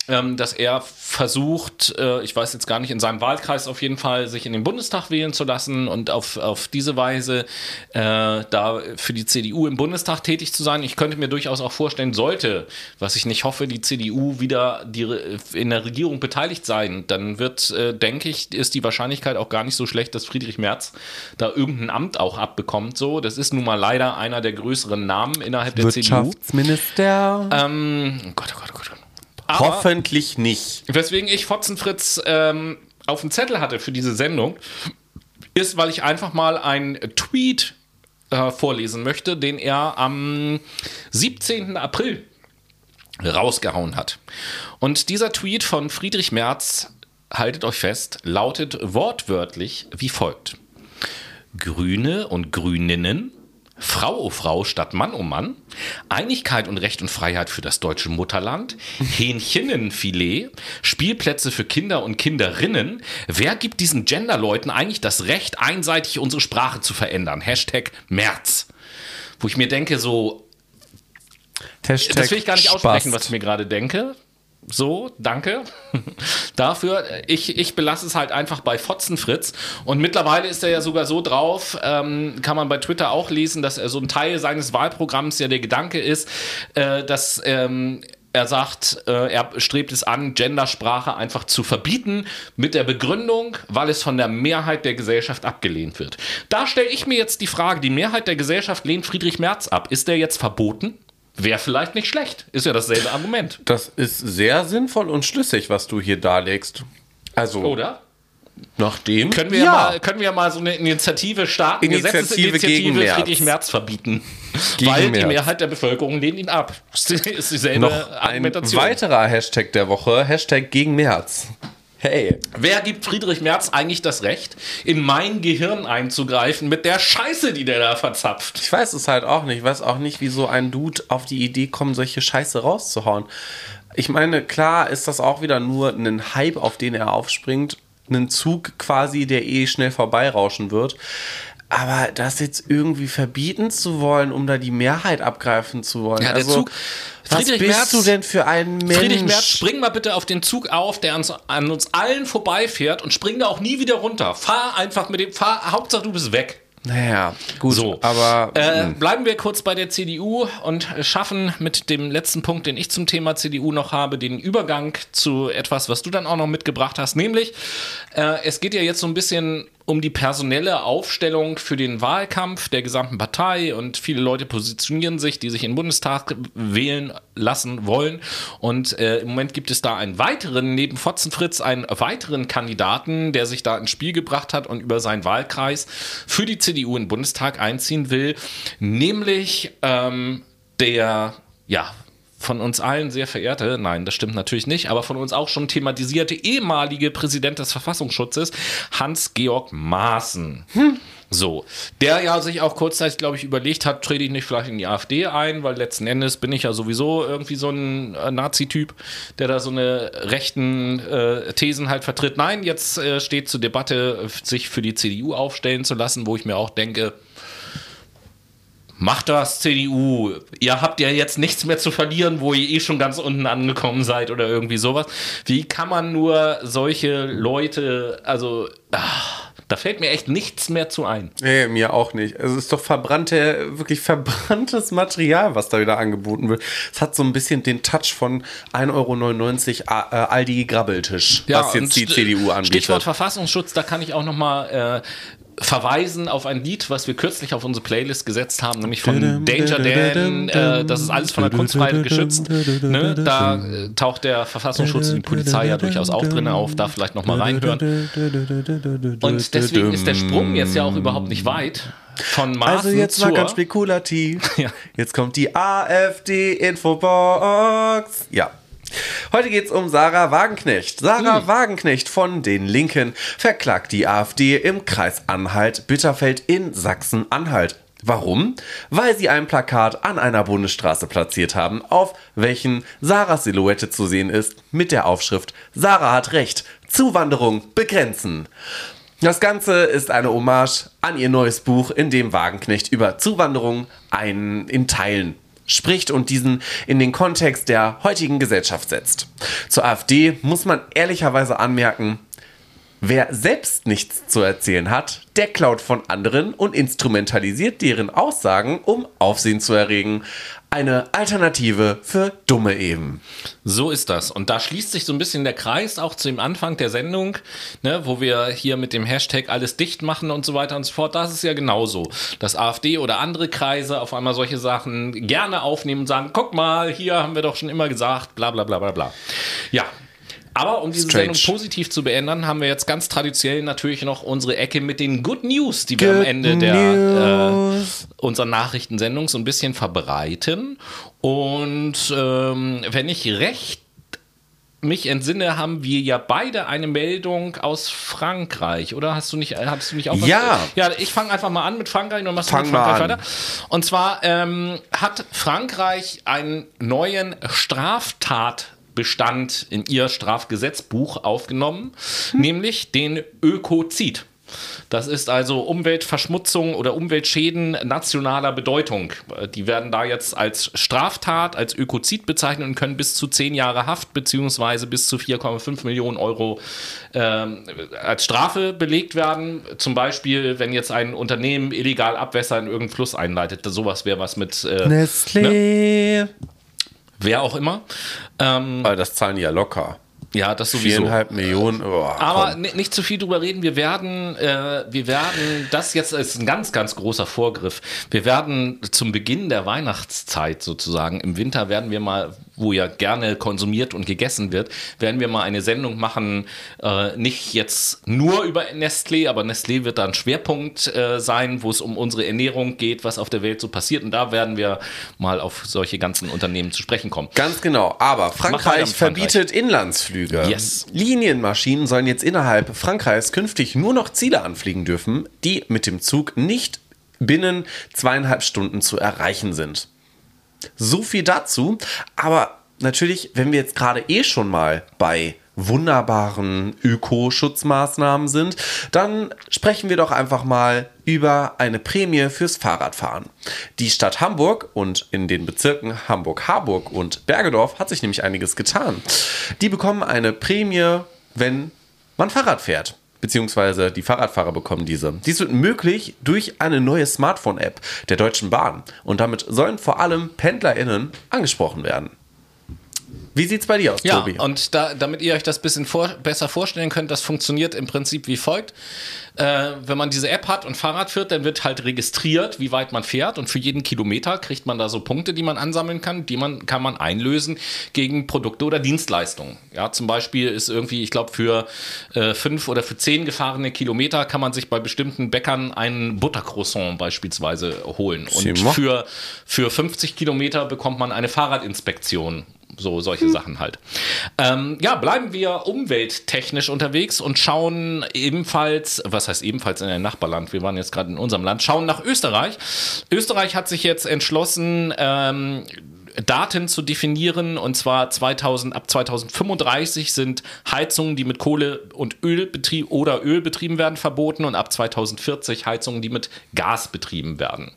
Speaker 2: ähm, dass er versucht, äh, ich weiß jetzt gar nicht, in seinem Wahlkreis auf jeden Fall, sich in den Bundestag wählen zu lassen und auf, auf diese Weise äh, da für die CDU im Bundestag tätig zu sein. Ich könnte mir durchaus auch vorstellen, sollte, was ich nicht hoffe, die CDU wieder die, in der Regierung beteiligt sein, dann wird, äh, denke ich, ist die Wahrscheinlichkeit auch gar nicht so schlecht, dass Friedrich Merz da irgendein Amt auch abbekommt. So, das ist nun mal leider einer der größeren Namen innerhalb der CDU.
Speaker 1: Wirtschaftsminister.
Speaker 2: Ähm, oh Gott, oh Gott, oh Gott. Aber-
Speaker 1: Hoffentlich nicht.
Speaker 2: Weswegen ich Fotzenfritz ähm, auf dem Zettel hatte für diese Sendung, ist, weil ich einfach mal einen Tweet äh, vorlesen möchte, den er am 17. April rausgehauen hat. Und dieser Tweet von Friedrich Merz, haltet euch fest, lautet wortwörtlich wie folgt. Grüne und Grüninnen, Frau o Frau statt Mann o Mann, Einigkeit und Recht und Freiheit für das deutsche Mutterland, Hähnchennenfilet, Spielplätze für Kinder und Kinderinnen. Wer gibt diesen Genderleuten eigentlich das Recht, einseitig unsere Sprache zu verändern? Hashtag März. Wo ich mir denke, so,
Speaker 1: Hashtag
Speaker 2: das will ich gar nicht aussprechen, was ich mir gerade denke. So, danke dafür. Ich, ich belasse es halt einfach bei Fotzenfritz. Und mittlerweile ist er ja sogar so drauf, ähm, kann man bei Twitter auch lesen, dass er so ein Teil seines Wahlprogramms ja der Gedanke ist, äh, dass ähm, er sagt, äh, er strebt es an, Gendersprache einfach zu verbieten, mit der Begründung, weil es von der Mehrheit der Gesellschaft abgelehnt wird. Da stelle ich mir jetzt die Frage, die Mehrheit der Gesellschaft lehnt Friedrich Merz ab. Ist der jetzt verboten? Wäre vielleicht nicht schlecht. Ist ja dasselbe Argument.
Speaker 1: Das ist sehr sinnvoll und schlüssig, was du hier darlegst. Also,
Speaker 2: Oder?
Speaker 1: nachdem.
Speaker 2: Können wir ja. mal, können wir mal so eine Initiative starten,
Speaker 1: Initiative
Speaker 2: Gesetzesinitiative
Speaker 1: gegen Merz.
Speaker 2: Friedrich Merz verbieten.
Speaker 1: Gegen
Speaker 2: Weil die
Speaker 1: Merz.
Speaker 2: Mehrheit der Bevölkerung lehnt ihn ab. Das ist dieselbe
Speaker 1: noch ein
Speaker 2: Argumentation.
Speaker 1: weiterer Hashtag der Woche, Hashtag gegen März. Hey.
Speaker 2: Wer gibt Friedrich Merz eigentlich das Recht, in mein Gehirn einzugreifen mit der Scheiße, die der da verzapft?
Speaker 1: Ich weiß es halt auch nicht. Ich weiß auch nicht, wie so ein Dude auf die Idee kommt, solche Scheiße rauszuhauen. Ich meine, klar ist das auch wieder nur ein Hype, auf den er aufspringt. Ein Zug quasi, der eh schnell vorbeirauschen wird. Aber das jetzt irgendwie verbieten zu wollen, um da die Mehrheit abgreifen zu wollen.
Speaker 2: Ja, der
Speaker 1: also,
Speaker 2: Zug-
Speaker 1: was
Speaker 2: Friedrich
Speaker 1: bist
Speaker 2: Merz-
Speaker 1: du denn für ein Mensch?
Speaker 2: Friedrich Merz, spring mal bitte auf den Zug auf, der an, an uns allen vorbeifährt und spring da auch nie wieder runter. Fahr einfach mit dem, fahr, Hauptsache du bist weg.
Speaker 1: Naja, gut,
Speaker 2: So,
Speaker 1: aber
Speaker 2: Äh, bleiben wir kurz bei der CDU und schaffen mit dem letzten Punkt, den ich zum Thema CDU noch habe, den Übergang zu etwas, was du dann auch noch mitgebracht hast. Nämlich, äh, es geht ja jetzt so ein bisschen um die personelle Aufstellung für den Wahlkampf der gesamten Partei und viele Leute positionieren sich, die sich in den Bundestag wählen lassen wollen. Und äh, im Moment gibt es da einen weiteren, neben Fotzenfritz, einen weiteren Kandidaten, der sich da ins Spiel gebracht hat und über seinen Wahlkreis für die CDU in den Bundestag einziehen will, nämlich ähm, der, ja, von uns allen sehr verehrte, nein, das stimmt natürlich nicht, aber von uns auch schon thematisierte ehemalige Präsident des Verfassungsschutzes, Hans-Georg Maaßen. So, der ja sich auch kurzzeitig, glaube ich, überlegt hat, trete ich nicht vielleicht in die AfD ein, weil letzten Endes bin ich ja sowieso irgendwie so ein äh, Nazi-Typ, der da so eine rechten äh, Thesen halt vertritt. Nein, jetzt äh, steht zur Debatte, sich für die CDU aufstellen zu lassen, wo ich mir auch denke, Macht das, CDU. Ihr habt ja jetzt nichts mehr zu verlieren, wo ihr eh schon ganz unten angekommen seid oder irgendwie sowas. Wie kann man nur solche Leute, also, ah, da fällt mir echt nichts mehr zu ein.
Speaker 1: Nee, mir auch nicht. Es ist doch verbrannte, wirklich verbranntes Material, was da wieder angeboten wird. Es hat so ein bisschen den Touch von 1,99 Euro äh, Aldi Grabbeltisch, was jetzt die CDU anbietet.
Speaker 2: Stichwort Verfassungsschutz, da kann ich auch nochmal äh, verweisen auf ein Lied, was wir kürzlich auf unsere Playlist gesetzt haben, nämlich von Danger Dan. Äh, das ist alles von der Kunstfreiheit geschützt. Ne? Da äh, taucht der Verfassungsschutz und die Polizei ja durchaus auch drin auf. Da vielleicht nochmal reinhören. Und deswegen ist der Sprung jetzt ja auch überhaupt nicht weit, von Maaßen
Speaker 1: Also jetzt mal
Speaker 2: zur-
Speaker 1: ganz spekulativ.
Speaker 2: Ja.
Speaker 1: Jetzt kommt die AfD-Infobox. Ja. Heute geht es um Sarah Wagenknecht. Sarah
Speaker 2: Ui.
Speaker 1: Wagenknecht von den Linken verklagt die AfD im Kreis Anhalt-Bitterfeld in Sachsen-Anhalt. Warum? Weil sie ein Plakat an einer Bundesstraße platziert haben, auf welchen Sarahs Silhouette zu sehen ist, mit der Aufschrift Sarah hat Recht, Zuwanderung begrenzen. Das Ganze ist eine Hommage an ihr neues Buch, in dem Wagenknecht über Zuwanderung ein, in Teilen spricht und diesen in den Kontext der heutigen Gesellschaft setzt. Zur AfD muss man ehrlicherweise anmerken, wer selbst nichts zu erzählen hat, der klaut von anderen und instrumentalisiert deren Aussagen, um Aufsehen zu erregen. Eine Alternative für Dumme eben.
Speaker 2: So ist das. Und da schließt sich so ein bisschen der Kreis auch zu dem Anfang der Sendung, ne, wo wir hier mit dem Hashtag alles dicht machen und so weiter und so fort. Das ist ja genauso. Dass AfD oder andere Kreise auf einmal solche Sachen gerne aufnehmen und sagen, guck mal, hier haben wir doch schon immer gesagt, bla bla bla bla bla. Ja. Aber um diese
Speaker 1: Strange.
Speaker 2: Sendung positiv zu beenden, haben wir jetzt ganz traditionell natürlich noch unsere Ecke mit den Good News, die wir am Ende der äh, unserer Nachrichtensendung so ein bisschen verbreiten. Und ähm, wenn ich recht mich entsinne, haben wir ja beide eine Meldung aus Frankreich, oder hast du nicht, hast du nicht auch was?
Speaker 1: Ja.
Speaker 2: Ja, ich fange einfach mal an mit Frankreich und dann machst
Speaker 1: Fang
Speaker 2: du mit Frankreich weiter. Und zwar ähm, hat Frankreich einen neuen Straftatbestand in ihr Strafgesetzbuch aufgenommen, nämlich den Ökozid. Das ist also Umweltverschmutzung oder Umweltschäden nationaler Bedeutung. Die werden da jetzt als Straftat, als Ökozid bezeichnet und können bis zu zehn Jahre Haft beziehungsweise bis zu 4,5 Millionen Euro ähm, als Strafe belegt werden. Zum Beispiel, wenn jetzt ein Unternehmen illegal Abwässer in irgendeinen Fluss einleitet. Sowas wäre was mit äh,
Speaker 1: Nestlé.
Speaker 2: Wer auch immer. Ähm,
Speaker 1: Weil das zahlen die ja locker.
Speaker 2: ja, das sowieso.
Speaker 1: Viereinhalb Millionen. Oh,
Speaker 2: Aber
Speaker 1: komm.
Speaker 2: nicht zu viel drüber reden. Wir werden, äh, wir werden, das jetzt ist ein ganz, ganz großer Vorgriff. Wir werden zum Beginn der Weihnachtszeit sozusagen, im Winter werden wir mal, wo ja gerne konsumiert und gegessen wird, werden wir mal eine Sendung machen, äh, nicht jetzt nur über Nestlé, aber Nestlé wird da ein Schwerpunkt äh, sein, wo es um unsere Ernährung geht, was auf der Welt so passiert. Und da werden wir mal auf solche ganzen Unternehmen zu sprechen kommen.
Speaker 1: Ganz genau. Aber Frankreich
Speaker 2: mit Frankreich.
Speaker 1: verbietet Inlandsflüge.
Speaker 2: Yes.
Speaker 1: Linienmaschinen sollen jetzt innerhalb Frankreichs künftig nur noch Ziele anfliegen dürfen, die mit dem Zug nicht binnen zweieinhalb Stunden zu erreichen sind. So viel dazu. Aber natürlich, wenn wir jetzt gerade eh schon mal bei wunderbaren Ökoschutzmaßnahmen sind, dann sprechen wir doch einfach mal über eine Prämie fürs Fahrradfahren. Die Stadt Hamburg und in den Bezirken Hamburg-Harburg und Bergedorf hat sich nämlich einiges getan. Die bekommen eine Prämie, wenn man Fahrrad fährt. Beziehungsweise die Fahrradfahrer bekommen diese. Dies wird möglich durch eine neue Smartphone-App der Deutschen Bahn. Und damit sollen vor allem PendlerInnen angesprochen werden. Wie sieht's bei dir aus,
Speaker 2: Ja,
Speaker 1: Tobi?
Speaker 2: und da, damit ihr euch das ein bisschen vor, besser vorstellen könnt, das funktioniert im Prinzip wie folgt. Äh, wenn man diese App hat und Fahrrad fährt, dann wird halt registriert, wie weit man fährt und für jeden Kilometer kriegt man da so Punkte, die man ansammeln kann, die man kann man einlösen gegen Produkte oder Dienstleistungen. Ja, zum Beispiel ist irgendwie, ich glaube, für äh, fünf oder für zehn gefahrene Kilometer kann man sich bei bestimmten Bäckern einen Buttercroissant beispielsweise holen. Und für, für 50 Kilometer bekommt man eine Fahrradinspektion. So solche Sachen halt. Ähm, ja, bleiben wir umwelttechnisch unterwegs und schauen ebenfalls, was heißt ebenfalls in ein Nachbarland, wir waren jetzt gerade in unserem Land, schauen nach Österreich. Österreich hat sich jetzt entschlossen, ähm, Daten zu definieren und zwar 2000, ab 2035 sind Heizungen, die mit Kohle und Öl betrieben oder Öl betrieben werden, verboten und ab 2040 Heizungen, die mit Gas betrieben werden.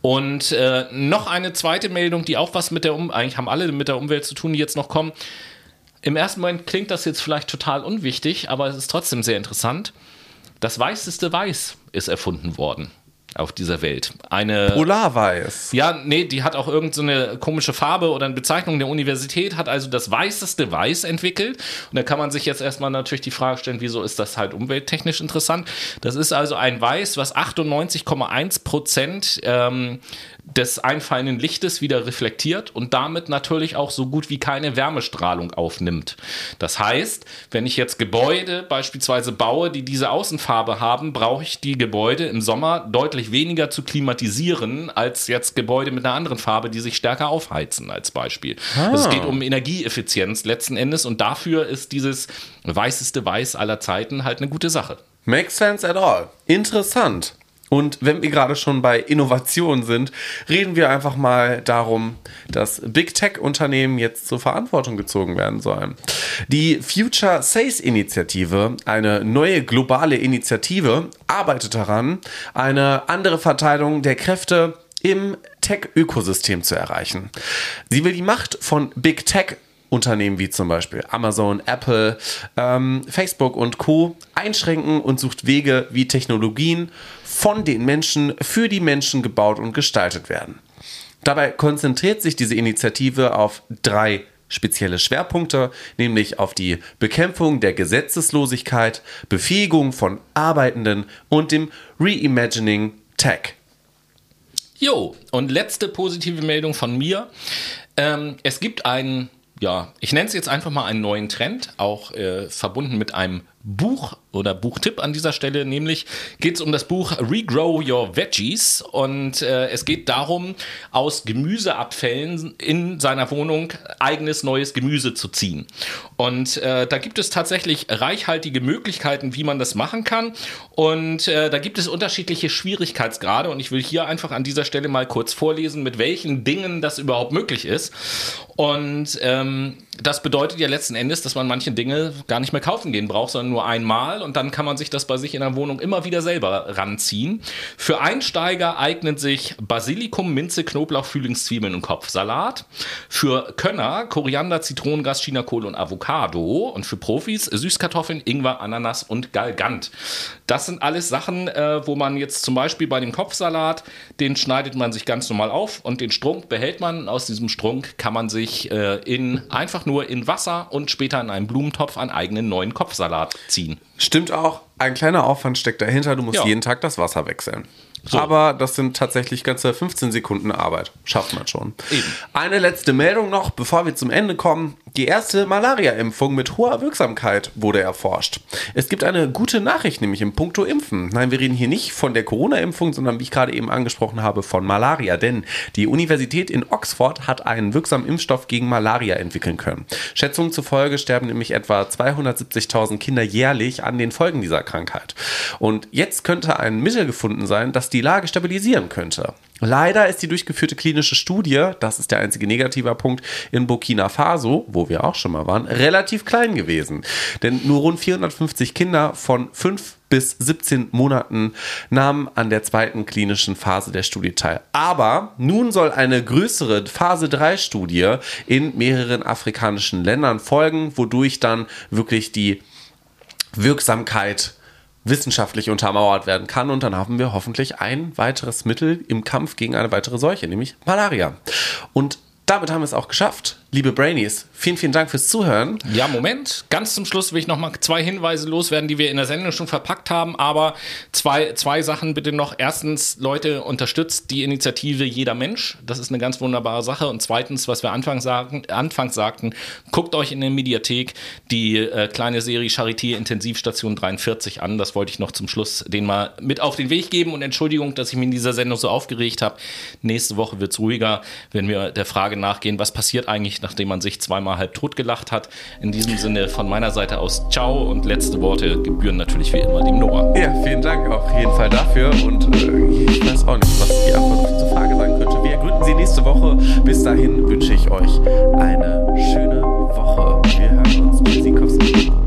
Speaker 2: Und äh, noch eine zweite Meldung, die auch was mit der um eigentlich haben alle mit der Umwelt zu tun, die jetzt noch kommen. Im ersten Moment klingt das jetzt vielleicht total unwichtig, aber es ist trotzdem sehr interessant. Das weißeste Weiß ist erfunden worden auf dieser Welt. Eine
Speaker 1: Polarweiß.
Speaker 2: ja, nee, die hat auch irgendeine so eine komische Farbe oder eine Bezeichnung der Universität, hat also das weißeste Weiß entwickelt. Und da kann man sich jetzt erstmal natürlich die Frage stellen, wieso ist das halt umwelttechnisch interessant? Das ist also ein Weiß, was 98,1 Prozent ähm, des einfallenden Lichtes wieder reflektiert und damit natürlich auch so gut wie keine Wärmestrahlung aufnimmt. Das heißt, wenn ich jetzt Gebäude beispielsweise baue, die diese Außenfarbe haben, brauche ich die Gebäude im Sommer deutlich weniger zu klimatisieren als jetzt Gebäude mit einer anderen Farbe, die sich stärker aufheizen als Beispiel. Ah. Also es geht um Energieeffizienz letzten Endes und dafür ist dieses weißeste Weiß aller Zeiten halt eine gute Sache.
Speaker 1: Makes sense at all. Interessant. Und wenn wir gerade schon bei Innovation sind, reden wir einfach mal darum, dass Big Tech-Unternehmen jetzt zur Verantwortung gezogen werden sollen. Die Future Sales Initiative, eine neue globale Initiative, arbeitet daran, eine andere Verteilung der Kräfte im Tech-Ökosystem zu erreichen. Sie will die Macht von Big Tech Unternehmen wie zum Beispiel Amazon, Apple, ähm, Facebook und Co. einschränken und sucht Wege, wie Technologien von den Menschen für die Menschen gebaut und gestaltet werden. Dabei konzentriert sich diese Initiative auf drei spezielle Schwerpunkte, nämlich auf die Bekämpfung der Gesetzeslosigkeit, Befähigung von Arbeitenden und dem Reimagining Tech.
Speaker 2: Jo, und letzte positive Meldung von mir. Ähm, es gibt einen, ja, ich nenne es jetzt einfach mal einen neuen Trend, auch äh, verbunden mit einem Buch oder Buchtipp an dieser Stelle, nämlich geht es um das Buch Regrow Your Veggies und äh, es geht darum, aus Gemüseabfällen in seiner Wohnung eigenes neues Gemüse zu ziehen. Und äh, da gibt es tatsächlich reichhaltige Möglichkeiten, wie man das machen kann und äh, da gibt es unterschiedliche Schwierigkeitsgrade und ich will hier einfach an dieser Stelle mal kurz vorlesen, mit welchen Dingen das überhaupt möglich ist. Und ähm, das bedeutet ja letzten Endes, dass man manche Dinge gar nicht mehr kaufen gehen braucht, sondern nur einmal und dann kann man sich das bei sich in der Wohnung immer wieder selber ranziehen. Für Einsteiger eignen sich Basilikum, Minze, Knoblauch, Frühlingszwiebeln und Kopfsalat. Für Könner Koriander, Zitronengras, Chinakohl und Avocado. Und für Profis Süßkartoffeln, Ingwer, Ananas und Galgant. Das sind alles Sachen, äh, wo man jetzt zum Beispiel bei dem Kopfsalat, den schneidet man sich ganz normal auf und den Strunk behält man. Aus diesem Strunk kann man sich äh, in einfach nur in Wasser und später in einem Blumentopf einen eigenen neuen Kopfsalat ziehen.
Speaker 1: Stimmt auch, ein kleiner Aufwand steckt dahinter. Du musst ja. jeden Tag das Wasser wechseln. So. Aber das sind tatsächlich ganze 15 Sekunden Arbeit. Schafft man schon. Eben. Eine letzte Meldung noch, bevor wir zum Ende kommen. Die erste Malaria-Impfung mit hoher Wirksamkeit wurde erforscht. Es gibt eine gute Nachricht, nämlich im Punkto Impfen. Nein, wir reden hier nicht von der Corona-Impfung, sondern wie ich gerade eben angesprochen habe, von Malaria. Denn die Universität in Oxford hat einen wirksamen Impfstoff gegen Malaria entwickeln können. Schätzungen zufolge sterben nämlich etwa 270.000 Kinder jährlich an den Folgen dieser Krankheit. Und jetzt könnte ein Mittel gefunden sein, das die Lage stabilisieren könnte. Leider ist die durchgeführte klinische Studie, das ist der einzige negative Punkt, in Burkina Faso, wo wir auch schon mal waren, relativ klein gewesen. Denn nur rund 450 Kinder von 5 bis 17 Monaten nahmen an der zweiten klinischen Phase der Studie teil. Aber nun soll eine größere Phase 3 Studie in mehreren afrikanischen Ländern folgen, wodurch dann wirklich die Wirksamkeit wissenschaftlich untermauert werden kann. Und dann haben wir hoffentlich ein weiteres Mittel im Kampf gegen eine weitere Seuche, nämlich Malaria. Und damit haben wir es auch geschafft liebe Brainies, vielen, vielen Dank fürs Zuhören.
Speaker 2: Ja, Moment. Ganz zum Schluss will ich noch mal zwei Hinweise loswerden, die wir in der Sendung schon verpackt haben. Aber zwei, zwei Sachen bitte noch. Erstens, Leute, unterstützt die Initiative Jeder Mensch. Das ist eine ganz wunderbare Sache. Und zweitens, was wir anfangs, sagen, anfangs sagten, guckt euch in der Mediathek die äh, kleine Serie Charité Intensivstation 43 an. Das wollte ich noch zum Schluss den mal mit auf den Weg geben. Und Entschuldigung, dass ich mich in dieser Sendung so aufgeregt habe. Nächste Woche wird es ruhiger, wenn wir der Frage nachgehen, was passiert eigentlich nachdem man sich zweimal halb tot gelacht hat. In diesem Sinne von meiner Seite aus ciao und letzte Worte gebühren natürlich wie immer dem Noah.
Speaker 1: Ja, vielen Dank auf jeden Fall dafür und äh, ich weiß auch nicht, was die Antwort auf diese Frage sein könnte. Wir gründen sie nächste Woche. Bis dahin wünsche ich euch eine schöne Woche. Wir hören uns. Tschüssikowski.